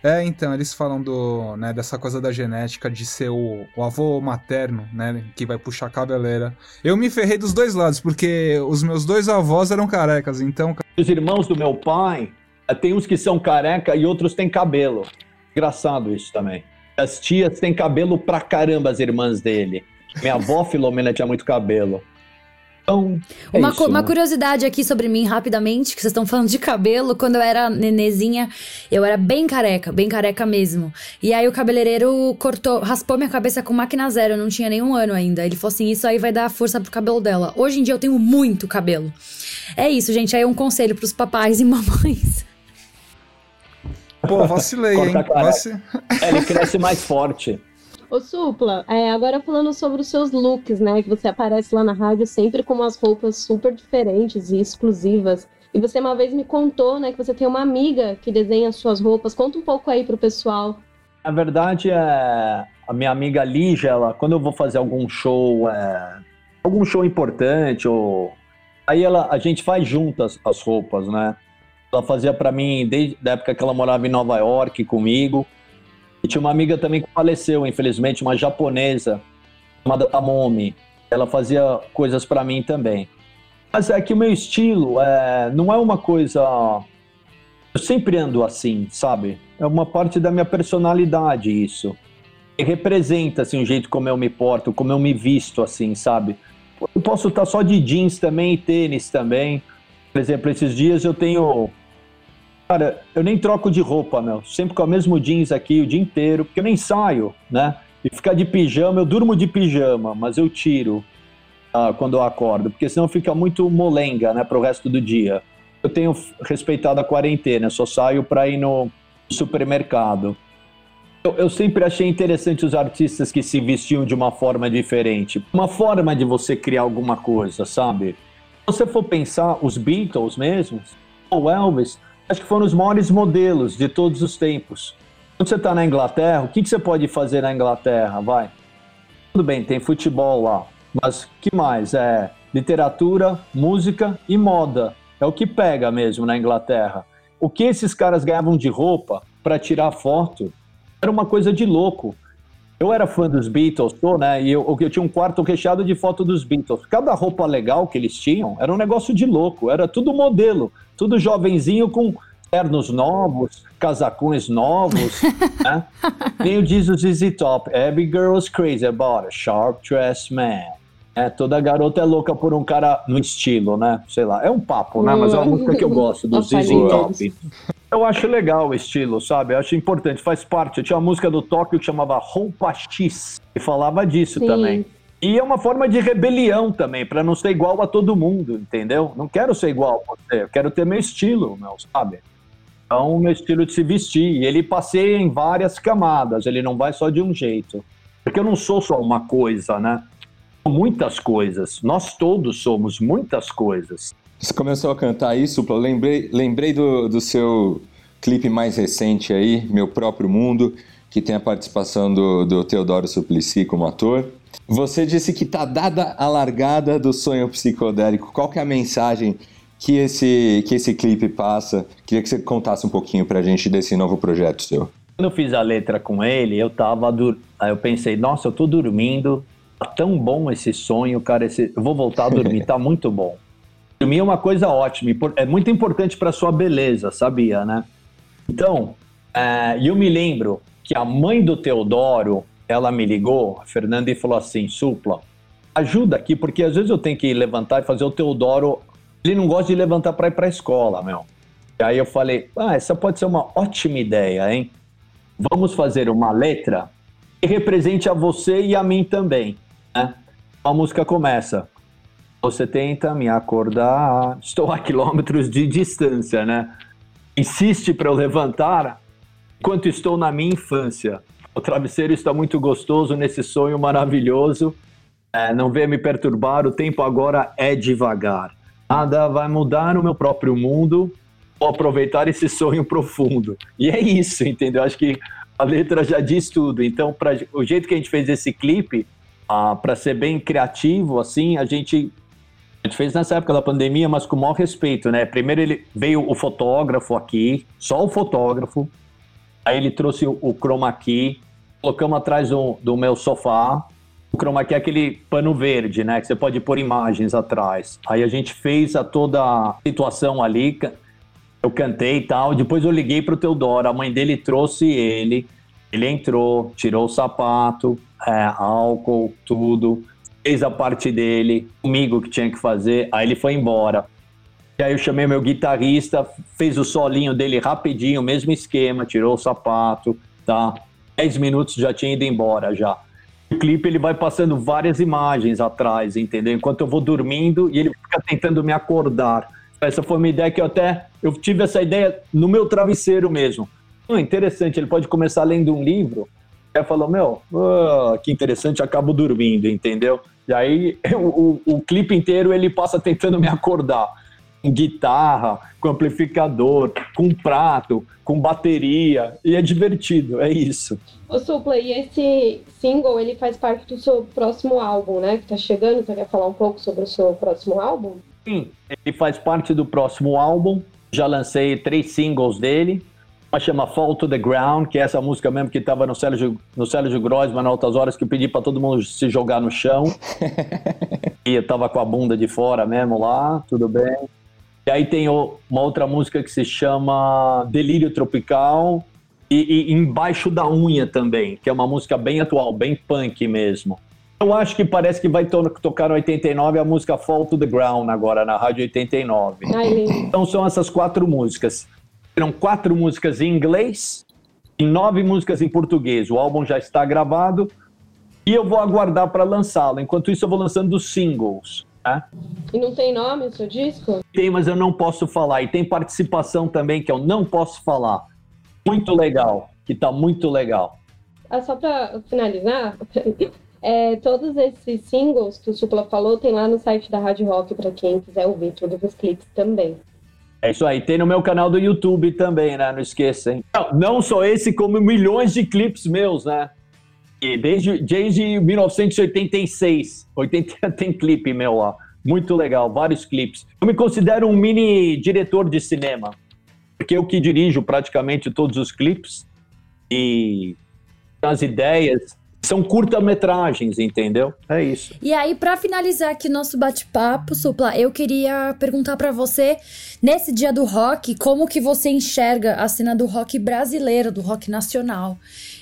É, então, eles falam do, né, dessa coisa da genética de ser o, o, avô materno, né, que vai puxar a cabeleira. Eu me ferrei dos dois lados, porque os meus dois avós eram carecas, então... Os irmãos do meu pai, eh, tem uns que são careca e outros têm cabelo. Engraçado isso também. As tias têm cabelo pra caramba, as irmãs dele. Minha avó Filomena tinha muito cabelo. Então, é uma, isso, uma né? curiosidade aqui sobre mim, rapidamente, que vocês estão falando de cabelo. Quando eu era nenezinha, eu era bem careca, bem careca mesmo. E aí o cabeleireiro cortou, raspou minha cabeça com máquina zero, eu não tinha nenhum ano ainda. Ele falou assim: isso aí vai dar força pro cabelo dela. Hoje em dia eu tenho muito cabelo. É isso, gente. Aí é um conselho pros papais e mamães. Pô, vacilei, hein? Vaci... É, ele cresce mais forte. Ô Supla, é, agora falando sobre os seus looks, né? Que você aparece lá na rádio sempre com umas roupas super diferentes e exclusivas. E você uma vez me contou, né, que você tem uma amiga que desenha suas roupas. Conta um pouco aí pro pessoal. Na verdade, é a minha amiga Lígia, ela, quando eu vou fazer algum show, é, algum show importante, ou aí ela, a gente faz juntas as roupas, né? Ela fazia para mim desde a época que ela morava em Nova York comigo. E tinha uma amiga também que faleceu, infelizmente, uma japonesa chamada Tamomi. Ela fazia coisas para mim também. Mas é que o meu estilo é, não é uma coisa. Eu sempre ando assim, sabe? É uma parte da minha personalidade isso. E representa assim, o jeito como eu me porto, como eu me visto, assim, sabe? Eu posso estar só de jeans também e tênis também. Por exemplo, esses dias eu tenho Cara, eu nem troco de roupa, meu. Sempre com o mesmo jeans aqui o dia inteiro, porque eu nem saio, né? E ficar de pijama, eu durmo de pijama, mas eu tiro ah, quando eu acordo, porque senão fica muito molenga, né, pro resto do dia. Eu tenho respeitado a quarentena, só saio para ir no supermercado. Eu, eu, sempre achei interessante os artistas que se vestiam de uma forma diferente. Uma forma de você criar alguma coisa, sabe? Se você for pensar, os Beatles mesmos, o Elvis, acho que foram os maiores modelos de todos os tempos. Quando você está na Inglaterra, o que, que você pode fazer na Inglaterra? Vai. Tudo bem, tem futebol lá, mas que mais? É literatura, música e moda. É o que pega mesmo na Inglaterra. O que esses caras ganhavam de roupa para tirar foto era uma coisa de louco. Eu era fã dos Beatles, tô, né? E eu, eu tinha um quarto recheado de foto dos Beatles. Cada roupa legal que eles tinham era um negócio de louco. Era tudo modelo, tudo jovenzinho com ternos novos, casacões novos, né? Nem o diz o ZZ Top. Every girl's crazy about a sharp dressed man. É, toda garota é louca por um cara no estilo, né? Sei lá, é um papo, né? Mas é uma música que eu gosto do ZZ Top. Eu acho legal o estilo, sabe? Eu acho importante, faz parte. Eu tinha uma música do Tóquio que chamava Roupa X, e falava disso Sim. também. E é uma forma de rebelião também, para não ser igual a todo mundo, entendeu? Não quero ser igual a você, eu quero ter meu estilo, meu, sabe? Então, meu estilo de se vestir. E ele passeia em várias camadas, ele não vai só de um jeito. Porque eu não sou só uma coisa, né? Muitas coisas. Nós todos somos muitas coisas. Você começou a cantar isso, eu lembrei, lembrei do, do seu clipe mais recente aí, Meu Próprio Mundo, que tem a participação do, do Teodoro Suplicy como ator. Você disse que tá dada a largada do sonho psicodélico. Qual que é a mensagem que esse, que esse clipe passa? Queria que você contasse um pouquinho pra gente desse novo projeto seu. Quando eu fiz a letra com ele, eu tava. Dur... Aí eu pensei, nossa, eu tô dormindo, tá tão bom esse sonho, cara. Esse... Eu vou voltar a dormir, tá muito bom. Dormir é uma coisa ótima, é muito importante para sua beleza, sabia, né? Então, é, eu me lembro que a mãe do Teodoro, ela me ligou, a Fernanda, e falou assim: Supla, ajuda aqui, porque às vezes eu tenho que levantar e fazer o Teodoro. Ele não gosta de levantar para ir para a escola, meu. E aí eu falei: ah, essa pode ser uma ótima ideia, hein? Vamos fazer uma letra que represente a você e a mim também, né? A música começa. Você tenta me acordar, estou a quilômetros de distância, né? Insiste para eu levantar enquanto estou na minha infância. O travesseiro está muito gostoso nesse sonho maravilhoso. É, não venha me perturbar, o tempo agora é devagar. Nada vai mudar no meu próprio mundo. Vou aproveitar esse sonho profundo. E é isso, entendeu? Acho que a letra já diz tudo. Então, pra, o jeito que a gente fez esse clipe, ah, para ser bem criativo, assim, a gente, a gente fez nessa época da pandemia, mas com o maior respeito, né? Primeiro ele veio o fotógrafo aqui, só o fotógrafo, Aí ele trouxe o, chroma key, colocamos atrás do, do meu sofá. O chroma key é aquele pano verde, né? Que você pode pôr imagens atrás. Aí a gente fez a toda a situação ali. Eu cantei e tal. Depois eu liguei pro Teodoro. A mãe dele trouxe ele. Ele entrou, tirou o sapato, é, álcool, tudo. Fez a parte dele, comigo que tinha que fazer. Aí ele foi embora. E aí eu chamei meu guitarrista, fez o solinho dele rapidinho, mesmo esquema, tirou o sapato, tá? 10 minutos já tinha ido embora já. O clipe ele vai passando várias imagens atrás, entendeu? Enquanto eu vou dormindo e ele fica tentando me acordar. Essa foi uma ideia que eu até eu tive essa ideia no meu travesseiro mesmo. Oh, interessante, ele pode começar lendo um livro. Aí falou, meu, oh, que interessante, acabo dormindo, entendeu? E aí o, o, o clipe inteiro ele passa tentando me acordar com guitarra, com amplificador, com prato, com bateria, e é divertido, é isso. Ô Supla, e esse single, ele faz parte do seu próximo álbum, né, que tá chegando, você quer falar um pouco sobre o seu próximo álbum? Sim, ele faz parte do próximo álbum, já lancei três singles dele, chama Fall to the Ground, que é essa música mesmo que estava no Sérgio, no Sérgio Grossman, Altas Horas, que eu pedi para todo mundo se jogar no chão. e eu tava com a bunda de fora mesmo lá, tudo bem. E aí tem uma outra música que se chama Delírio Tropical e, e Embaixo da Unha também, que é uma música bem atual, bem punk mesmo. Eu acho que parece que vai to tocar no 89 a música Fall to the Ground agora na Rádio 89. Ai. Então são essas quatro músicas. Serão quatro músicas em inglês e nove músicas em português. O álbum já está gravado e eu vou aguardar para lançá-lo. Enquanto isso, eu vou lançando os singles. Tá? E não tem nome o seu disco? Tem, mas eu não posso falar. E tem participação também que eu não posso falar. Muito legal, que tá muito legal. Ah, só para finalizar, é, todos esses singles que o Supla falou tem lá no site da Rádio Rock para quem quiser ouvir todos os clipes também. É isso aí, tem no meu canal do YouTube também, né? Não esqueça, hein? Não, não só esse, como milhões de clipes meus, né? desde, desde 1986. 80 tem clipe meu lá. Muito legal, vários clipes. Eu me considero um mini diretor de cinema, porque eu que dirijo praticamente todos os clipes e as ideias são curta-metragens, entendeu? É isso. E aí, para finalizar aqui nosso bate-papo, Supla, eu queria perguntar para você, nesse dia do rock, como que você enxerga a cena do rock brasileiro, do rock nacional?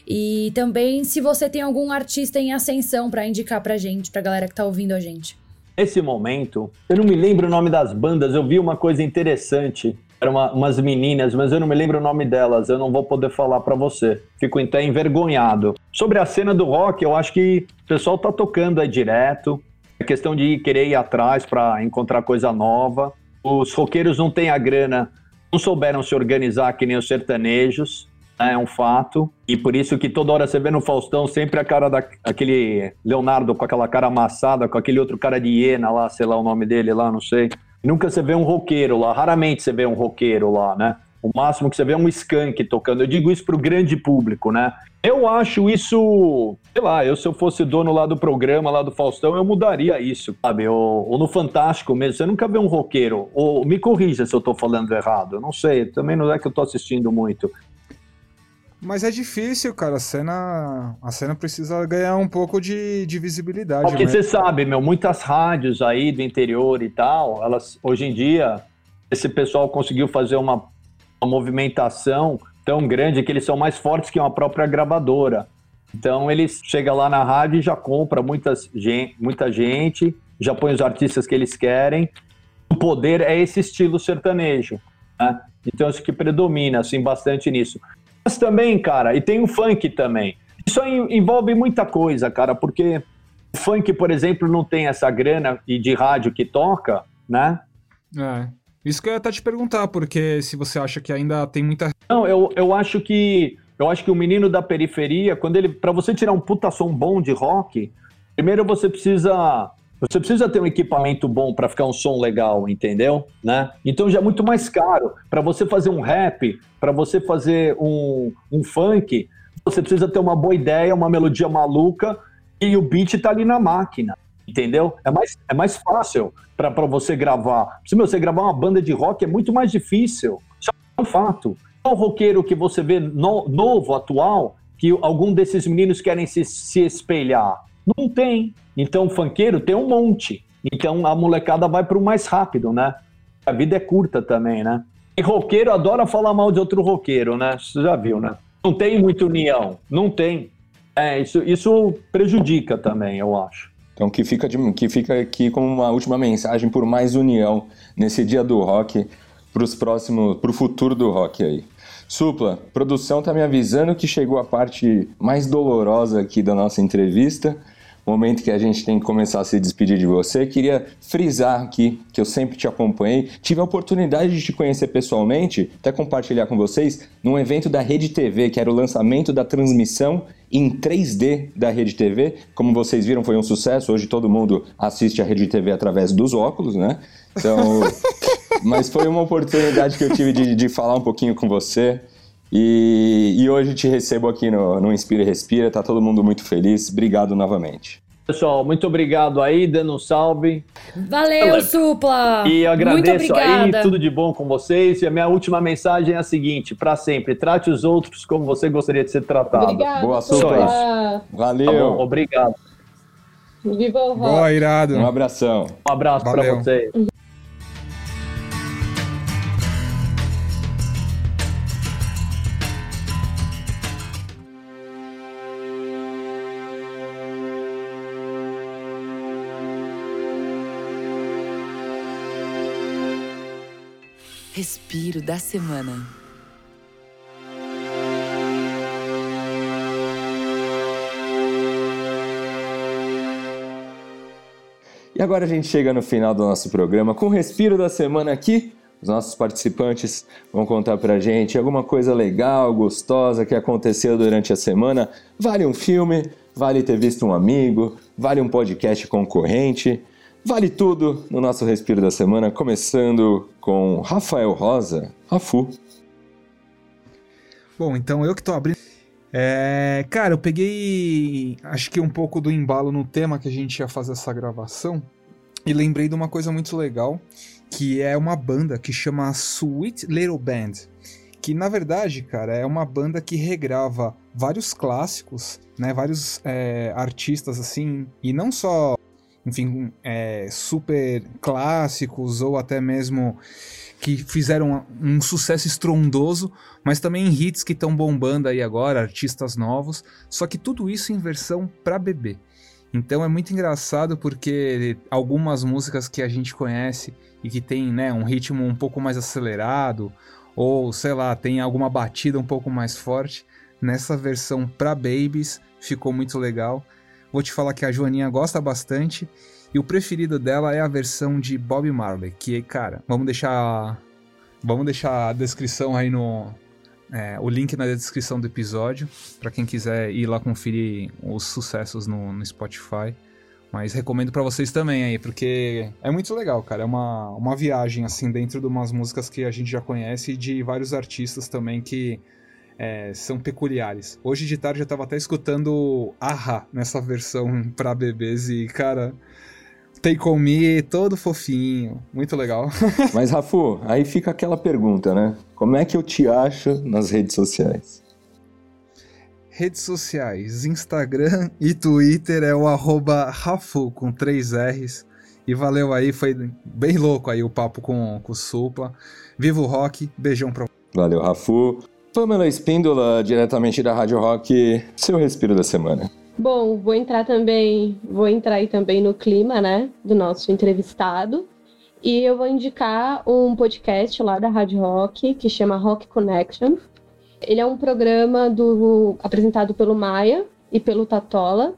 E também se você tem algum artista em ascensão para indicar pra gente, pra galera que tá ouvindo a gente. Nesse momento, eu não me lembro o nome das bandas, eu vi uma coisa interessante. Eram uma, umas meninas, mas eu não me lembro o nome delas, eu não vou poder falar para você. Fico até envergonhado. Sobre a cena do rock, eu acho que o pessoal tá tocando aí direto. É questão de querer ir atrás para encontrar coisa nova. Os roqueiros não têm a grana, não souberam se organizar que nem os sertanejos né, é um fato. E por isso que toda hora você vê no Faustão sempre a cara daquele Leonardo com aquela cara amassada, com aquele outro cara de hiena lá, sei lá o nome dele lá, não sei. Nunca você vê um roqueiro lá, raramente você vê um roqueiro lá, né? O máximo que você vê é um skunk tocando. Eu digo isso pro grande público, né? Eu acho isso, sei lá, eu se eu fosse dono lá do programa, lá do Faustão, eu mudaria isso, sabe? Ou, ou no Fantástico mesmo, você nunca vê um roqueiro. Ou me corrija se eu tô falando errado, eu não sei, também não é que eu tô assistindo muito. Mas é difícil, cara. A cena, a cena precisa ganhar um pouco de, de visibilidade. Porque você sabe, meu, muitas rádios aí do interior e tal, elas hoje em dia, esse pessoal conseguiu fazer uma, uma movimentação tão grande que eles são mais fortes que uma própria gravadora. Então eles chegam lá na rádio e já compra muitas, muita gente, já põe os artistas que eles querem. O poder é esse estilo sertanejo. Né? Então isso que predomina assim bastante nisso. Mas também, cara, e tem o funk também. Isso envolve muita coisa, cara, porque o funk, por exemplo, não tem essa grana e de rádio que toca, né? É. Isso que eu ia até te perguntar, porque se você acha que ainda tem muita. Não, eu, eu acho que. Eu acho que o menino da periferia, quando ele. para você tirar um puta som bom de rock, primeiro você precisa você precisa ter um equipamento bom para ficar um som legal, entendeu? Né? Então já é muito mais caro. Para você fazer um rap, para você fazer um, um funk, você precisa ter uma boa ideia, uma melodia maluca e o beat tá ali na máquina, entendeu? É mais, é mais fácil para você gravar. Se você gravar uma banda de rock é muito mais difícil. Isso é um fato. Qual roqueiro que você vê no, novo, atual, que algum desses meninos querem se, se espelhar? Não tem. Então, funkeiro tem um monte. Então, a molecada vai para o mais rápido, né? A vida é curta também, né? E roqueiro adora falar mal de outro roqueiro, né? Você já viu, né? Não tem muita união. Não tem. É, isso, isso prejudica também, eu acho. Então, que fica, de, que fica aqui como uma última mensagem por mais união nesse dia do rock para os próximos, para o futuro do rock aí. Supla, produção tá me avisando que chegou a parte mais dolorosa aqui da nossa entrevista momento que a gente tem que começar a se despedir de você. Queria frisar aqui que eu sempre te acompanhei, tive a oportunidade de te conhecer pessoalmente, até compartilhar com vocês, num evento da Rede TV, que era o lançamento da transmissão em 3D da Rede TV. Como vocês viram, foi um sucesso. Hoje todo mundo assiste a Rede TV através dos óculos, né? Então, mas foi uma oportunidade que eu tive de, de falar um pouquinho com você. E, e hoje te recebo aqui no, no Inspira e Respira, tá todo mundo muito feliz. Obrigado novamente. Pessoal, muito obrigado aí, dando um salve. Valeu, Supla! E eu agradeço aí, tudo de bom com vocês. E a minha última mensagem é a seguinte: para sempre, trate os outros como você gostaria de ser tratado. Obrigado, Boa, Supla! Valeu! Tá bom, obrigado. Viva o rock. Boa, irado. Um abração. Um abraço para vocês. Respiro da semana. E agora a gente chega no final do nosso programa com o respiro da semana aqui. Os nossos participantes vão contar pra gente alguma coisa legal, gostosa que aconteceu durante a semana. Vale um filme, vale ter visto um amigo, vale um podcast concorrente. Vale tudo no nosso Respiro da Semana, começando com Rafael Rosa, Rafu. Bom, então eu que tô abrindo. É, cara, eu peguei acho que um pouco do embalo no tema que a gente ia fazer essa gravação e lembrei de uma coisa muito legal, que é uma banda que chama Sweet Little Band, que na verdade, cara, é uma banda que regrava vários clássicos, né, vários é, artistas assim, e não só enfim, é, super clássicos ou até mesmo que fizeram um sucesso estrondoso, mas também hits que estão bombando aí agora, artistas novos, só que tudo isso em versão para bebê. Então é muito engraçado porque algumas músicas que a gente conhece e que tem né, um ritmo um pouco mais acelerado, ou sei lá, tem alguma batida um pouco mais forte, nessa versão para babies ficou muito legal. Vou te falar que a Joaninha gosta bastante e o preferido dela é a versão de Bob Marley, que cara, vamos deixar vamos deixar a descrição aí no é, o link na descrição do episódio para quem quiser ir lá conferir os sucessos no, no Spotify. Mas recomendo para vocês também aí, porque é muito legal, cara. É uma, uma viagem, assim, dentro de umas músicas que a gente já conhece e de vários artistas também que é, são peculiares. Hoje de tarde eu tava até escutando Aha nessa versão para bebês e, cara, Take On Me, todo fofinho, muito legal. Mas, Rafu, aí fica aquela pergunta, né? Como é que eu te acho nas redes sociais? Redes sociais, Instagram e Twitter é o arroba Rafu com três R's. E valeu aí, foi bem louco aí o papo com, com o Supla. Viva o rock, beijão pra Valeu, Rafu. Pamela Espíndola, diretamente da Rádio Rock, seu respiro da semana. Bom, vou entrar também, vou entrar aí também no clima, né, do nosso entrevistado. E eu vou indicar um podcast lá da Rádio Rock que chama Rock Connection. Ele é um programa do apresentado pelo Maia e pelo Tatola.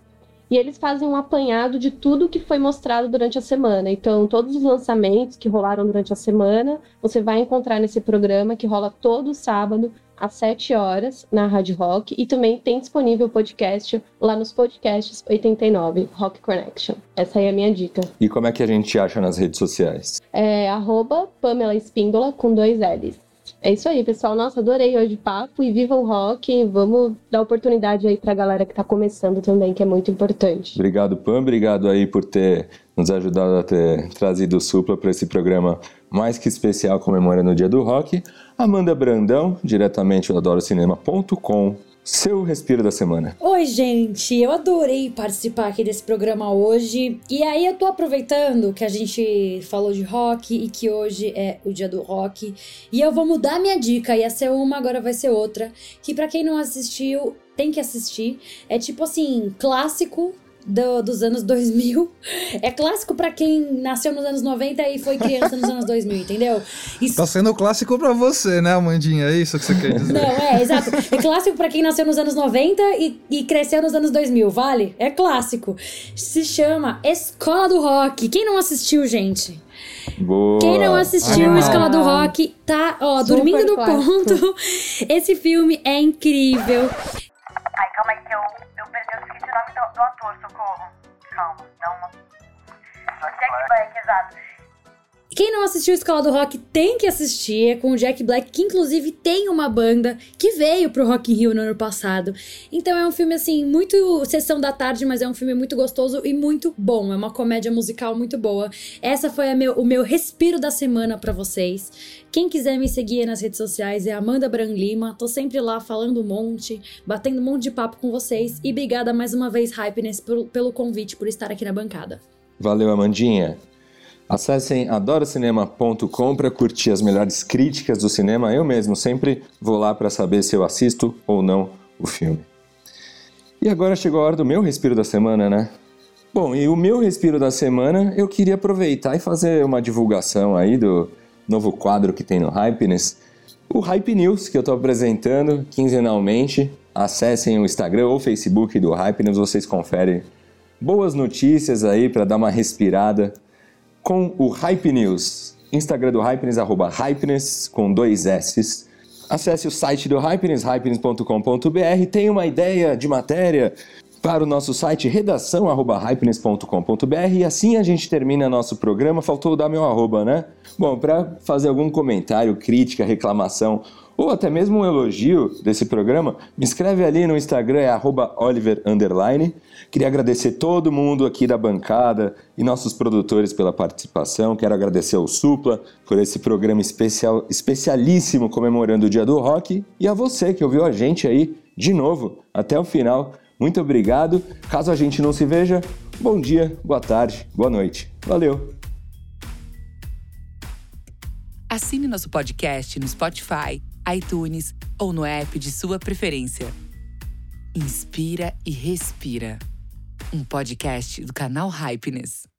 E eles fazem um apanhado de tudo que foi mostrado durante a semana. Então, todos os lançamentos que rolaram durante a semana, você vai encontrar nesse programa que rola todo sábado às 7 horas na Rádio Rock e também tem disponível o podcast lá nos podcasts 89, Rock Connection. Essa aí é a minha dica. E como é que a gente acha nas redes sociais? É arroba Pamela Espíndola com dois L's. É isso aí, pessoal. Nossa, adorei hoje o papo e viva o rock. Vamos dar oportunidade aí pra galera que tá começando também, que é muito importante. Obrigado, Pam. Obrigado aí por ter nos ajudado a ter trazido o Supla para esse programa mais que especial comemorando o Dia do Rock. Amanda Brandão, diretamente do adorocinema.com seu respiro da semana. Oi, gente, eu adorei participar aqui desse programa hoje. E aí eu tô aproveitando que a gente falou de rock e que hoje é o dia do rock. E eu vou mudar minha dica, ia ser uma, agora vai ser outra. Que para quem não assistiu, tem que assistir. É tipo assim, clássico do, dos anos 2000. É clássico para quem nasceu nos anos 90 e foi criança nos anos 2000, entendeu? Isso... Tá sendo clássico para você, né, Amandinha? É isso que você quer dizer? Não, é, exato. É clássico para quem nasceu nos anos 90 e, e cresceu nos anos 2000, vale? É clássico. Se chama Escola do Rock. Quem não assistiu, gente? Boa. Quem não assistiu Animal. Escola do Rock tá, ó, Super dormindo no clássico. ponto. Esse filme é incrível. O nome do, do ator, socorro. Calma, não. Jack Black, exato. Quem não assistiu Escola do Rock tem que assistir, é com o Jack Black, que inclusive tem uma banda que veio pro Rock in Rio no ano passado. Então é um filme, assim, muito sessão da tarde, mas é um filme muito gostoso e muito bom. É uma comédia musical muito boa. Essa foi meu, o meu respiro da semana para vocês. Quem quiser me seguir nas redes sociais é Amanda Bran Lima. Tô sempre lá falando um monte, batendo um monte de papo com vocês. E obrigada mais uma vez, Hypeness, pelo convite, por estar aqui na bancada. Valeu, Amandinha. Acessem adorocinema.com para curtir as melhores críticas do cinema. Eu mesmo sempre vou lá para saber se eu assisto ou não o filme. E agora chegou a hora do meu respiro da semana, né? Bom, e o meu respiro da semana eu queria aproveitar e fazer uma divulgação aí do novo quadro que tem no Hypeness, o Hype News que eu estou apresentando quinzenalmente. Acessem o Instagram ou Facebook do Hypeness, vocês conferem boas notícias aí para dar uma respirada com o Hype News. Instagram do Hypeness, arroba Hypeness, com dois S's. Acesse o site do Hypeness, hypeness.com.br. Tem uma ideia de matéria para o nosso site redação@hypeness.com.br e assim a gente termina nosso programa. Faltou dar meu arroba, né? Bom, para fazer algum comentário, crítica, reclamação ou até mesmo um elogio desse programa, me escreve ali no Instagram, é Oliver Queria agradecer todo mundo aqui da bancada e nossos produtores pela participação. Quero agradecer ao Supla por esse programa especial, especialíssimo comemorando o Dia do Rock e a você que ouviu a gente aí de novo até o final. Muito obrigado. Caso a gente não se veja, bom dia, boa tarde, boa noite. Valeu! Assine nosso podcast no Spotify iTunes ou no app de sua preferência. Inspira e respira. um podcast do canal Hypeness.